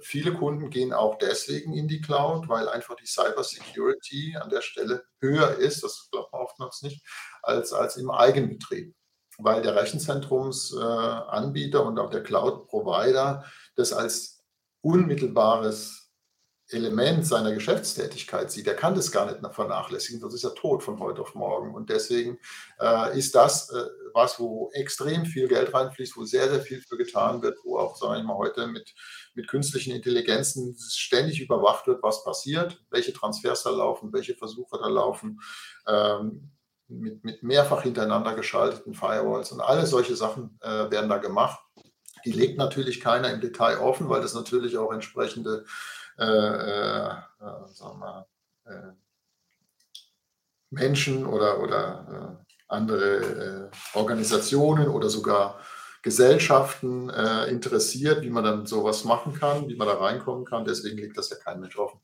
viele Kunden gehen auch deswegen in die Cloud, weil einfach die Cyber Security an der Stelle höher ist, das glaubt man oftmals nicht, als, als im Eigenbetrieb. Weil der Rechenzentrumsanbieter äh, und auch der Cloud-Provider das als unmittelbares Element seiner Geschäftstätigkeit sieht, der kann das gar nicht vernachlässigen, das ist ja tot von heute auf morgen. Und deswegen äh, ist das äh, was, wo extrem viel Geld reinfließt, wo sehr, sehr viel für getan wird, wo auch, sagen wir mal, heute mit, mit künstlichen Intelligenzen ständig überwacht wird, was passiert, welche Transfers da laufen, welche Versuche da laufen, ähm, mit, mit mehrfach hintereinander geschalteten Firewalls und alle solche Sachen äh, werden da gemacht. Die legt natürlich keiner im Detail offen, weil das natürlich auch entsprechende äh, äh, äh, wir, Menschen oder, oder andere Organisationen oder sogar Gesellschaften äh, interessiert, wie man dann sowas machen kann, wie man da reinkommen kann. Deswegen liegt das ja kein Mensch offen.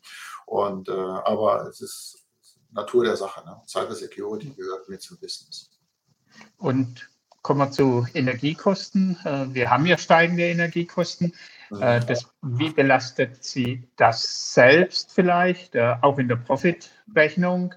Und, äh, aber es ist Natur der Sache. Ne? Cyber Security gehört mir zum Business. Und kommen wir zu Energiekosten. Wir haben ja steigende Energiekosten. Äh, das, wie belastet Sie das selbst vielleicht, äh, auch in der Profitrechnung?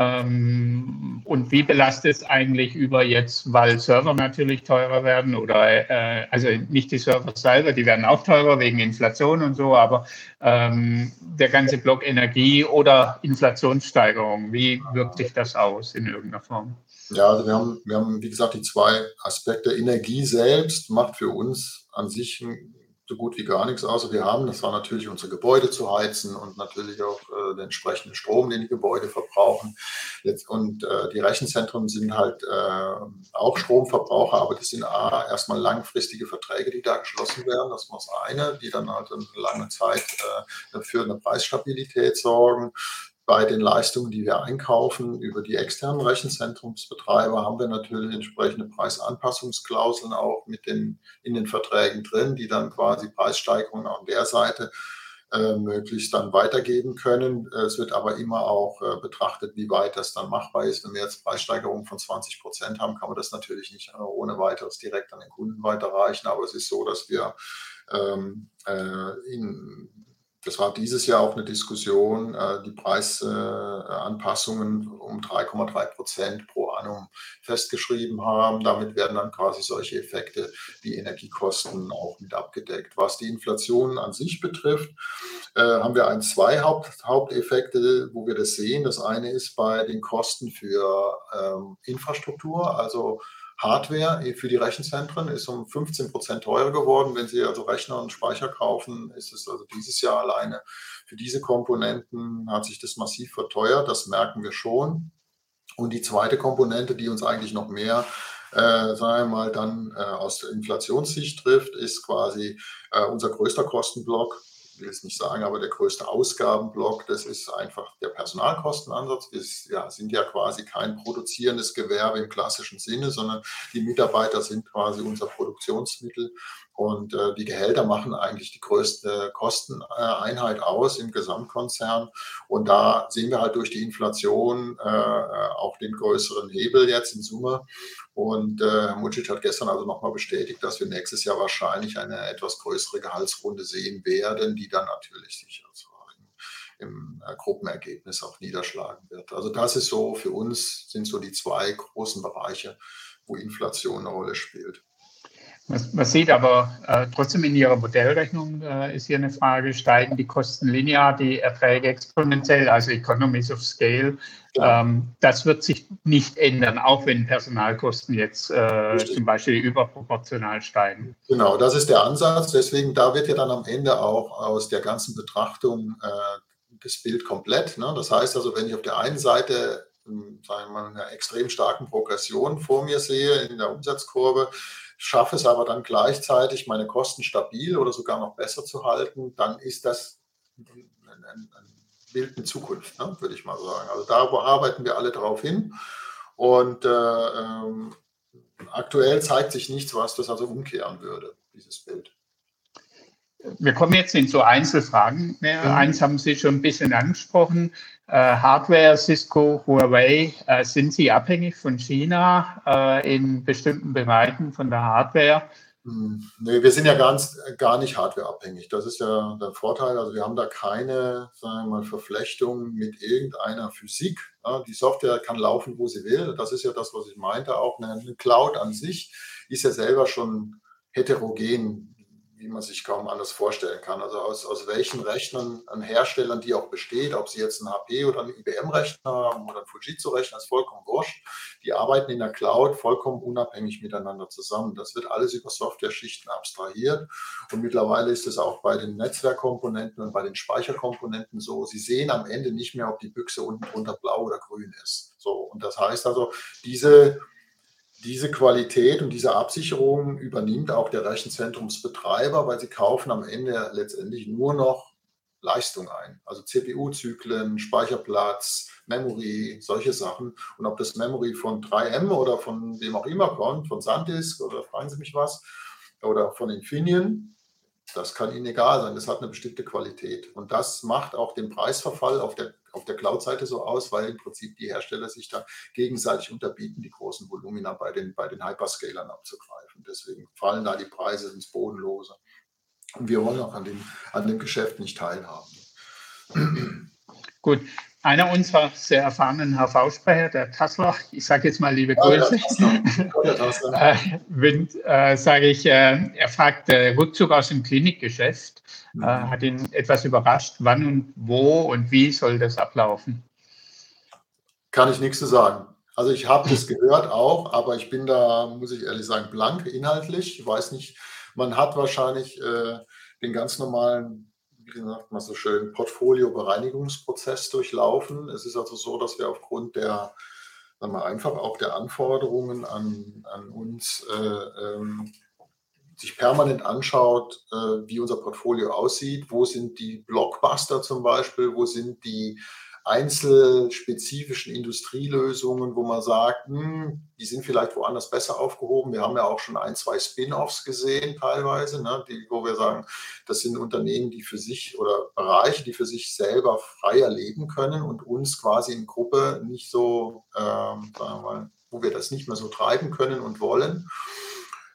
Ähm, und wie belastet es eigentlich über jetzt, weil Server natürlich teurer werden oder äh, also nicht die Server selber, die werden auch teurer wegen Inflation und so, aber ähm, der ganze Block Energie oder Inflationssteigerung, wie wirkt sich das aus in irgendeiner Form? Ja, also wir haben, wir haben, wie gesagt, die zwei Aspekte. Energie selbst macht für uns an sich einen so gut wie gar nichts außer wir haben. Das war natürlich unsere Gebäude zu heizen und natürlich auch äh, den entsprechenden Strom, den die Gebäude verbrauchen. Jetzt, und äh, die Rechenzentren sind halt äh, auch Stromverbraucher, aber das sind A, erstmal langfristige Verträge, die da geschlossen werden. Das muss eine, die dann halt eine lange Zeit äh, für eine Preisstabilität sorgen bei den Leistungen, die wir einkaufen über die externen Rechenzentrumsbetreiber, haben wir natürlich entsprechende Preisanpassungsklauseln auch mit den, in den Verträgen drin, die dann quasi Preissteigerungen an der Seite äh, möglichst dann weitergeben können. Es wird aber immer auch äh, betrachtet, wie weit das dann machbar ist. Wenn wir jetzt Preissteigerungen von 20 Prozent haben, kann man das natürlich nicht äh, ohne weiteres direkt an den Kunden weiterreichen. Aber es ist so, dass wir ähm, äh, in das war dieses Jahr auch eine Diskussion, äh, die Preisanpassungen um 3,3 Prozent pro annum festgeschrieben haben. Damit werden dann quasi solche Effekte wie Energiekosten auch mit abgedeckt. Was die Inflation an sich betrifft, äh, haben wir ein, zwei Haupt, Haupteffekte, wo wir das sehen. Das eine ist bei den Kosten für ähm, Infrastruktur, also Hardware für die Rechenzentren ist um 15 Prozent teurer geworden. Wenn Sie also Rechner und Speicher kaufen, ist es also dieses Jahr alleine für diese Komponenten hat sich das massiv verteuert. Das merken wir schon. Und die zweite Komponente, die uns eigentlich noch mehr äh, sagen wir mal, dann äh, aus Inflationssicht trifft, ist quasi äh, unser größter Kostenblock will es nicht sagen, aber der größte Ausgabenblock, das ist einfach der Personalkostenansatz. Wir ja, sind ja quasi kein produzierendes Gewerbe im klassischen Sinne, sondern die Mitarbeiter sind quasi unser Produktionsmittel und äh, die Gehälter machen eigentlich die größte Kosteneinheit aus im Gesamtkonzern. Und da sehen wir halt durch die Inflation äh, auch den größeren Hebel jetzt in Summe. Und äh, Herr Mucic hat gestern also nochmal bestätigt, dass wir nächstes Jahr wahrscheinlich eine etwas größere Gehaltsrunde sehen werden, die dann natürlich sich also im äh, Gruppenergebnis auch niederschlagen wird. Also das ist so für uns sind so die zwei großen Bereiche, wo Inflation eine Rolle spielt. Man, sieht aber äh, trotzdem in Ihrer Modellrechnung äh, ist hier eine Frage, steigen die Kosten linear, die Erträge exponentiell, also Economies of Scale. Ähm, das wird sich nicht ändern, auch wenn Personalkosten jetzt äh, zum Beispiel überproportional steigen. Genau, das ist der Ansatz. Deswegen, da wird ja dann am Ende auch aus der ganzen Betrachtung äh, das Bild komplett. Ne? Das heißt also, wenn ich auf der einen Seite ähm, sagen wir mal, eine extrem starken Progression vor mir sehe in der Umsatzkurve, schaffe es aber dann gleichzeitig, meine Kosten stabil oder sogar noch besser zu halten, dann ist das ein, ein, ein Bild in Zukunft, ne, würde ich mal sagen. Also da arbeiten wir alle drauf hin. Und äh, ähm, aktuell zeigt sich nichts, was das also umkehren würde, dieses Bild. Wir kommen jetzt in so Einzelfragen. Mehr. Mhm. Eins haben Sie schon ein bisschen angesprochen. Äh, Hardware, Cisco, Huawei, äh, sind Sie abhängig von China äh, in bestimmten Bereichen von der Hardware? Hm, nee, wir sind ja ganz, gar nicht hardwareabhängig. Das ist ja der Vorteil. Also wir haben da keine sagen wir mal, Verflechtung mit irgendeiner Physik. die Software kann laufen, wo sie will. Das ist ja das, was ich meinte. Auch eine Cloud an sich ist ja selber schon heterogen wie man sich kaum anders vorstellen kann. Also aus, aus welchen Rechnern an Herstellern die auch besteht, ob sie jetzt einen HP oder einen IBM-Rechner haben oder einen Fujitsu-Rechner, ist vollkommen wurscht. Die arbeiten in der Cloud vollkommen unabhängig miteinander zusammen. Das wird alles über Software-Schichten abstrahiert. Und mittlerweile ist es auch bei den Netzwerkkomponenten und bei den Speicherkomponenten so. Sie sehen am Ende nicht mehr, ob die Büchse unten drunter blau oder grün ist. So. Und das heißt also, diese diese Qualität und diese Absicherung übernimmt auch der Rechenzentrumsbetreiber, weil sie kaufen am Ende letztendlich nur noch Leistung ein. Also CPU-Zyklen, Speicherplatz, Memory, solche Sachen. Und ob das Memory von 3M oder von wem auch immer kommt, von SanDisk oder fragen Sie mich was, oder von Infineon, das kann Ihnen egal sein. Das hat eine bestimmte Qualität. Und das macht auch den Preisverfall auf der, auf der Cloud-Seite so aus, weil im Prinzip die Hersteller sich da gegenseitig unterbieten, die großen Volumina bei den, bei den Hyperscalern abzugreifen. Deswegen fallen da die Preise ins Bodenlose. Und wir wollen auch an dem, an dem Geschäft nicht teilhaben. Gut, einer unserer sehr erfahrenen HV-Sprecher, der Tassler, ich sage jetzt mal liebe Grüße, ja, äh, äh, sage ich, äh, er fragt äh, Rückzug aus dem Klinikgeschäft, mhm. äh, hat ihn etwas überrascht, wann und wo und wie soll das ablaufen? Kann ich nichts zu sagen. Also ich habe das gehört auch, aber ich bin da, muss ich ehrlich sagen, blank inhaltlich. Ich weiß nicht, man hat wahrscheinlich äh, den ganz normalen wie gesagt, mal so schön Portfolio-Bereinigungsprozess durchlaufen. Es ist also so, dass wir aufgrund der, sagen wir einfach auch der Anforderungen an, an uns äh, ähm, sich permanent anschaut, äh, wie unser Portfolio aussieht, wo sind die Blockbuster zum Beispiel, wo sind die einzelspezifischen Industrielösungen, wo man sagt, hm, die sind vielleicht woanders besser aufgehoben. Wir haben ja auch schon ein, zwei Spin-offs gesehen teilweise, ne, die, wo wir sagen, das sind Unternehmen, die für sich oder Bereiche, die für sich selber freier leben können und uns quasi in Gruppe nicht so, ähm, sagen wir mal, wo wir das nicht mehr so treiben können und wollen.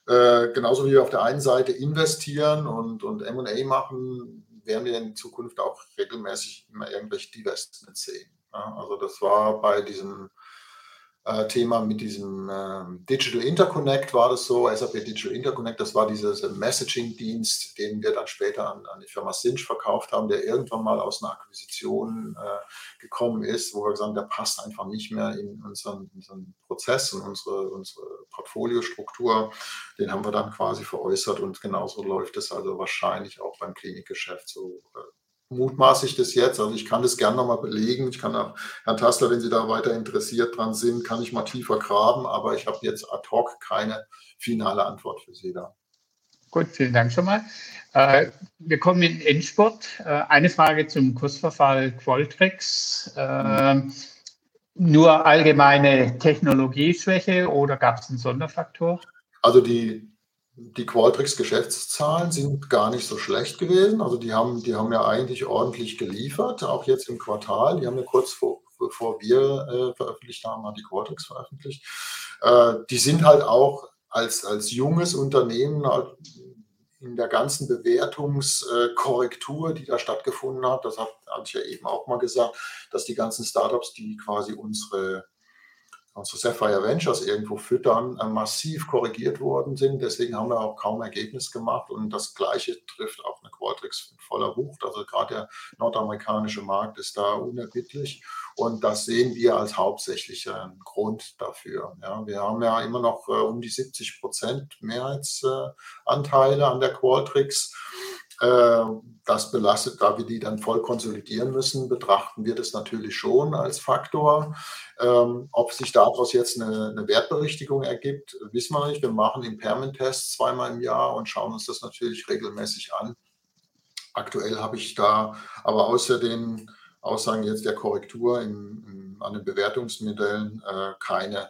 Äh, genauso wie wir auf der einen Seite investieren und, und MA machen, werden wir in Zukunft auch regelmäßig immer irgendwelche Divestments sehen. Also das war bei diesem äh, Thema mit diesem äh, Digital Interconnect war das so, SAP Digital Interconnect, das war dieser Messaging-Dienst, den wir dann später an, an, die Firma Sinch verkauft haben, der irgendwann mal aus einer Akquisition äh, gekommen ist, wo wir gesagt haben, der passt einfach nicht mehr in unseren, unseren Prozess und unsere, unsere Portfoliostruktur. Den haben wir dann quasi veräußert und genauso läuft es also wahrscheinlich auch beim Klinikgeschäft so äh, mutmaße ich das jetzt. Also ich kann das gerne nochmal belegen. Ich kann auch, Herrn Tassler, wenn Sie da weiter interessiert dran sind, kann ich mal tiefer graben, aber ich habe jetzt ad hoc keine finale Antwort für Sie da. Gut, vielen Dank schon mal. Äh, wir kommen in Endsport. Äh, eine Frage zum Kursverfall Qualtrics. Äh, nur allgemeine Technologieschwäche oder gab es einen Sonderfaktor? Also die die Qualtrics Geschäftszahlen sind gar nicht so schlecht gewesen. Also die haben, die haben ja eigentlich ordentlich geliefert, auch jetzt im Quartal. Die haben ja kurz vor, bevor wir äh, veröffentlicht haben, hat die Qualtrics veröffentlicht. Äh, die sind halt auch als, als junges Unternehmen halt in der ganzen Bewertungskorrektur, die da stattgefunden hat, das hat, hatte ich ja eben auch mal gesagt, dass die ganzen Startups, die quasi unsere unsere Sapphire Ventures irgendwo füttern, äh, massiv korrigiert worden sind. Deswegen haben wir auch kaum Ergebnis gemacht. Und das Gleiche trifft auch eine Qualtrics in voller Wucht. Also gerade der nordamerikanische Markt ist da unerbittlich. Und das sehen wir als hauptsächlichen Grund dafür. Ja, wir haben ja immer noch äh, um die 70 Prozent Mehrheitsanteile an der Qualtrics. Äh, das belastet, da wir die dann voll konsolidieren müssen, betrachten wir das natürlich schon als Faktor. Ähm, ob sich daraus jetzt eine, Wertberichtigung ergibt, wissen wir nicht. Wir machen Impairment-Tests zweimal im Jahr und schauen uns das natürlich regelmäßig an. Aktuell habe ich da aber außer den Aussagen jetzt der Korrektur im, im, an den Bewertungsmodellen äh, keine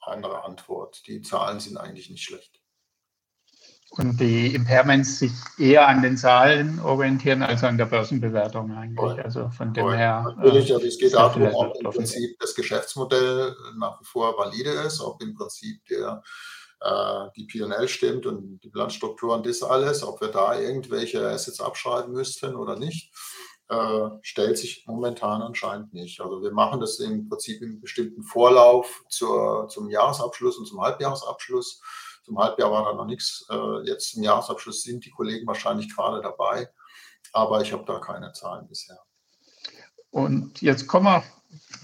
andere Antwort. Die Zahlen sind eigentlich nicht schlecht und die Impairments sich eher an den Zahlen orientieren als an der Börsenbewertung eigentlich. Also von dem her. Natürlich, also es geht darum, ob im Prinzip das Geschäftsmodell nach wie vor valide ist, ob im Prinzip der, äh, die PL stimmt und die Bilanzstruktur und das alles, ob wir da irgendwelche Assets abschreiben müssten oder nicht. Äh, stellt sich momentan anscheinend nicht. Also wir machen das im Prinzip im bestimmten Vorlauf zur, zum Jahresabschluss und zum Halbjahresabschluss. Zum Halbjahr war da noch nichts. Äh, jetzt im Jahresabschluss sind die Kollegen wahrscheinlich gerade dabei, aber ich habe da keine Zahlen bisher. Und jetzt kommen wir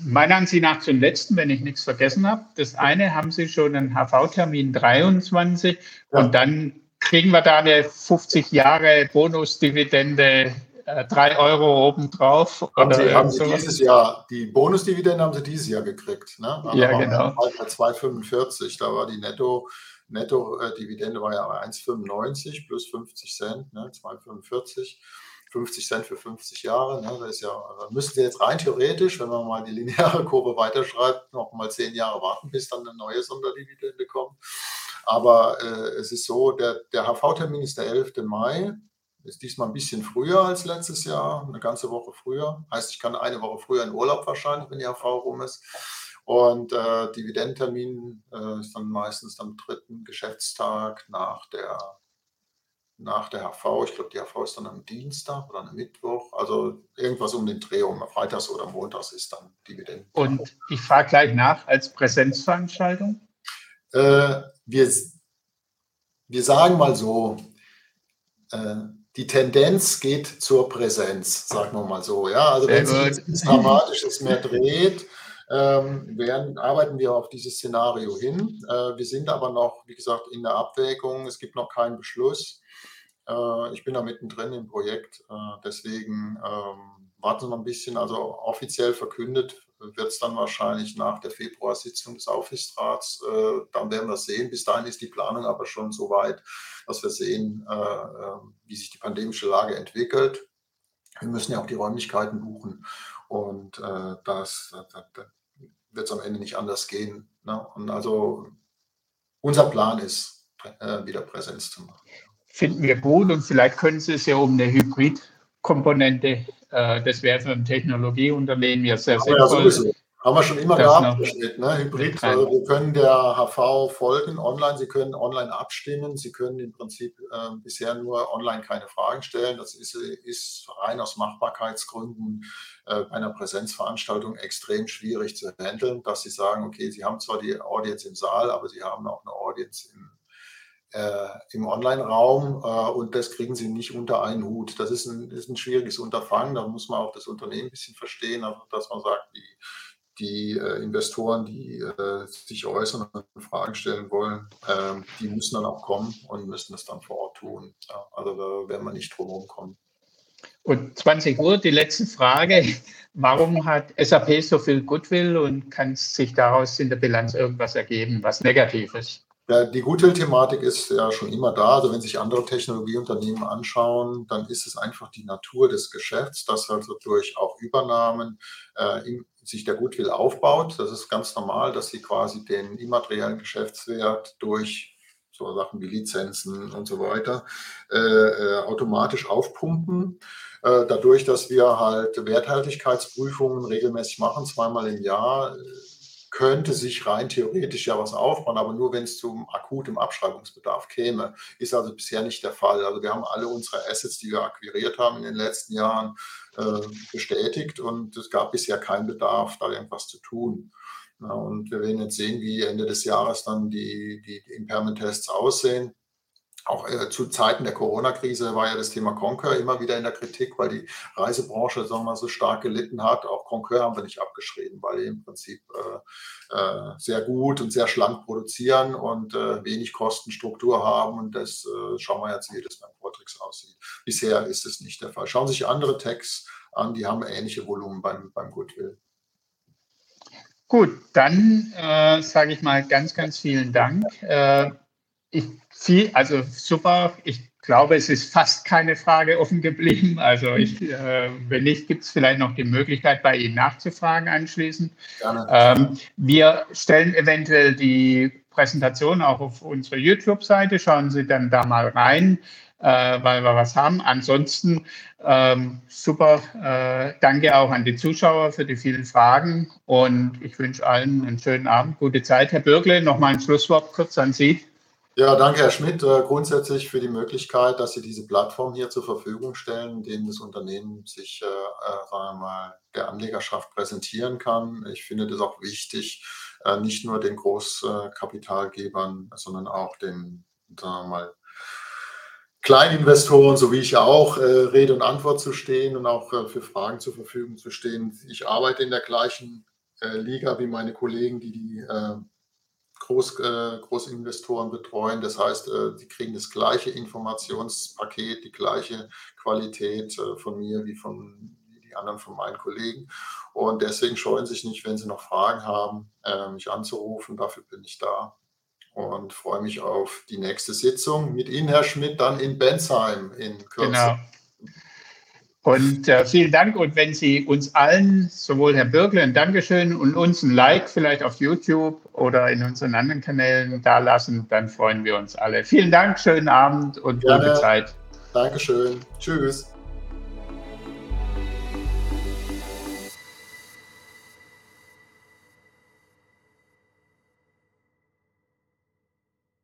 meiner Ansicht nach zum letzten, wenn ich nichts vergessen habe. Das eine haben Sie schon einen HV-Termin 23 ja. und dann kriegen wir da eine 50 Jahre Bonusdividende äh, drei Euro obendrauf. Haben Sie, haben Sie dieses Jahr, die Bonusdividende haben Sie dieses Jahr gekriegt. Ne? Ja, genau. Bei 2,45, da war die Netto, Netto-Dividende war ja 1,95 plus 50 Cent, ne, 2,45. 50 Cent für 50 Jahre. Ne, das ist ja, da müssten Sie jetzt rein theoretisch, wenn man mal die lineare Kurve weiterschreibt, noch mal zehn Jahre warten, bis dann eine neue Sonderdividende kommt. Aber äh, es ist so, der, der HV-Termin ist der 11. Mai. Ist diesmal ein bisschen früher als letztes Jahr, eine ganze Woche früher. Heißt, ich kann eine Woche früher in Urlaub wahrscheinlich, wenn die HV rum ist. Und äh, Dividendentermin äh, ist dann meistens am dritten Geschäftstag nach der, nach der HV. Ich glaube, die HV ist dann am Dienstag oder am Mittwoch. Also irgendwas um den Dreh um. Freitags oder Montags ist dann Dividenden. Und ich frage gleich nach, als Präsenzveranstaltung? Äh, wir, wir sagen mal so, äh, die Tendenz geht zur Präsenz, sagen wir mal so. Ja, also wenn sich nichts Dramatisches mehr dreht, ähm, werden, arbeiten wir auf dieses Szenario hin. Äh, wir sind aber noch, wie gesagt, in der Abwägung. Es gibt noch keinen Beschluss. Äh, ich bin da mittendrin im Projekt. Äh, deswegen ähm, warten wir ein bisschen. Also offiziell verkündet wird es dann wahrscheinlich nach der Februarsitzung des Aufsichtsrats. Äh, dann werden wir sehen. Bis dahin ist die Planung aber schon so weit, dass wir sehen, äh, äh, wie sich die pandemische Lage entwickelt. Wir müssen ja auch die Räumlichkeiten buchen. Und äh, das, das, wird es am Ende nicht anders gehen. Ne? Und also unser Plan ist, äh, wieder Präsenz zu machen. Finden wir gut und vielleicht können Sie es ja um eine Hybridkomponente, äh, das wäre für ein Technologieunternehmen ja sehr sinnvoll. Ja. Haben wir schon immer gehabt, ne? Hybrid. Also wir können der HV folgen online, Sie können online abstimmen, Sie können im Prinzip äh, bisher nur online keine Fragen stellen. Das ist, ist rein aus Machbarkeitsgründen äh, bei einer Präsenzveranstaltung extrem schwierig zu handeln, dass Sie sagen, okay, Sie haben zwar die Audience im Saal, aber Sie haben auch eine Audience im, äh, im Online-Raum äh, und das kriegen sie nicht unter einen Hut. Das ist ein, ist ein schwieriges Unterfangen, da muss man auch das Unternehmen ein bisschen verstehen, also dass man sagt, die, die äh, Investoren, die äh, sich äußern und Fragen stellen wollen, äh, die müssen dann auch kommen und müssen es dann vor Ort tun. Ja, also da werden wir nicht drum herum kommen. Und 20 Uhr, die letzte Frage. Warum hat SAP so viel Goodwill und kann sich daraus in der Bilanz irgendwas ergeben, was negativ ist? Ja, die Goodwill-Thematik ist ja schon immer da. Also wenn sich andere Technologieunternehmen anschauen, dann ist es einfach die Natur des Geschäfts, dass also durch auch Übernahmen äh, im, sich der Goodwill aufbaut. Das ist ganz normal, dass sie quasi den immateriellen Geschäftswert durch so Sachen wie Lizenzen und so weiter äh, äh, automatisch aufpumpen. Äh, dadurch, dass wir halt Werthaltigkeitsprüfungen regelmäßig machen, zweimal im Jahr, könnte sich rein theoretisch ja was aufbauen, aber nur wenn es zum akutem Abschreibungsbedarf käme. Ist also bisher nicht der Fall. Also wir haben alle unsere Assets, die wir akquiriert haben in den letzten Jahren, bestätigt und es gab bisher keinen Bedarf, da irgendwas zu tun. Und wir werden jetzt sehen, wie Ende des Jahres dann die, die, die Impairment-Tests aussehen auch äh, zu Zeiten der Corona-Krise war ja das Thema Concur immer wieder in der Kritik, weil die Reisebranche sagen wir, mal, so stark gelitten hat. Auch Concur haben wir nicht abgeschrieben, weil die im Prinzip äh, äh, sehr gut und sehr schlank produzieren und äh, wenig Kostenstruktur haben. Und das äh, schauen wir jetzt, wie das beim Portrix aussieht. Bisher ist es nicht der Fall. Schauen sich andere Techs an, die haben ähnliche Volumen beim, beim Goodwill. Gut, dann äh, sage ich mal ganz, ganz vielen Dank. Ich, viel, also super. Ich glaube, es ist fast keine Frage offen geblieben. Also ich, äh, wenn nicht, gibt es vielleicht noch die Möglichkeit, bei Ihnen nachzufragen anschließend. Ähm, wir stellen eventuell die Präsentation auch auf unsere YouTube-Seite. Schauen Sie dann da mal rein, äh, weil wir was haben. Ansonsten ähm, super. Äh, danke auch an die Zuschauer für die vielen Fragen und ich wünsche allen einen schönen Abend, gute Zeit. Herr Bürgle, noch mal ein Schlusswort kurz an Sie. Ja, danke, Herr Schmidt, äh, grundsätzlich für die Möglichkeit, dass Sie diese Plattform hier zur Verfügung stellen, in dem das Unternehmen sich, äh, äh, mal, der Anlegerschaft präsentieren kann. Ich finde das auch wichtig, äh, nicht nur den Großkapitalgebern, sondern auch den, sagen wir mal, Kleininvestoren, so wie ich ja auch, äh, Rede und Antwort zu stehen und auch äh, für Fragen zur Verfügung zu stehen. Ich arbeite in der gleichen Liga wie meine Kollegen, die die Groß, äh, Großinvestoren betreuen. Das heißt, äh, die kriegen das gleiche Informationspaket, die gleiche Qualität äh, von mir wie von wie die anderen von meinen Kollegen. Und deswegen scheuen sich nicht, wenn sie noch Fragen haben, äh, mich anzurufen. Dafür bin ich da und freue mich auf die nächste Sitzung mit Ihnen, Herr Schmidt, dann in Bensheim in Kürze. Genau. Und äh, vielen Dank. Und wenn Sie uns allen, sowohl Herr Birkle, ein Dankeschön und uns ein Like vielleicht auf YouTube oder in unseren anderen Kanälen da lassen, dann freuen wir uns alle. Vielen Dank, schönen Abend und Gerne. gute Zeit. Dankeschön. Tschüss.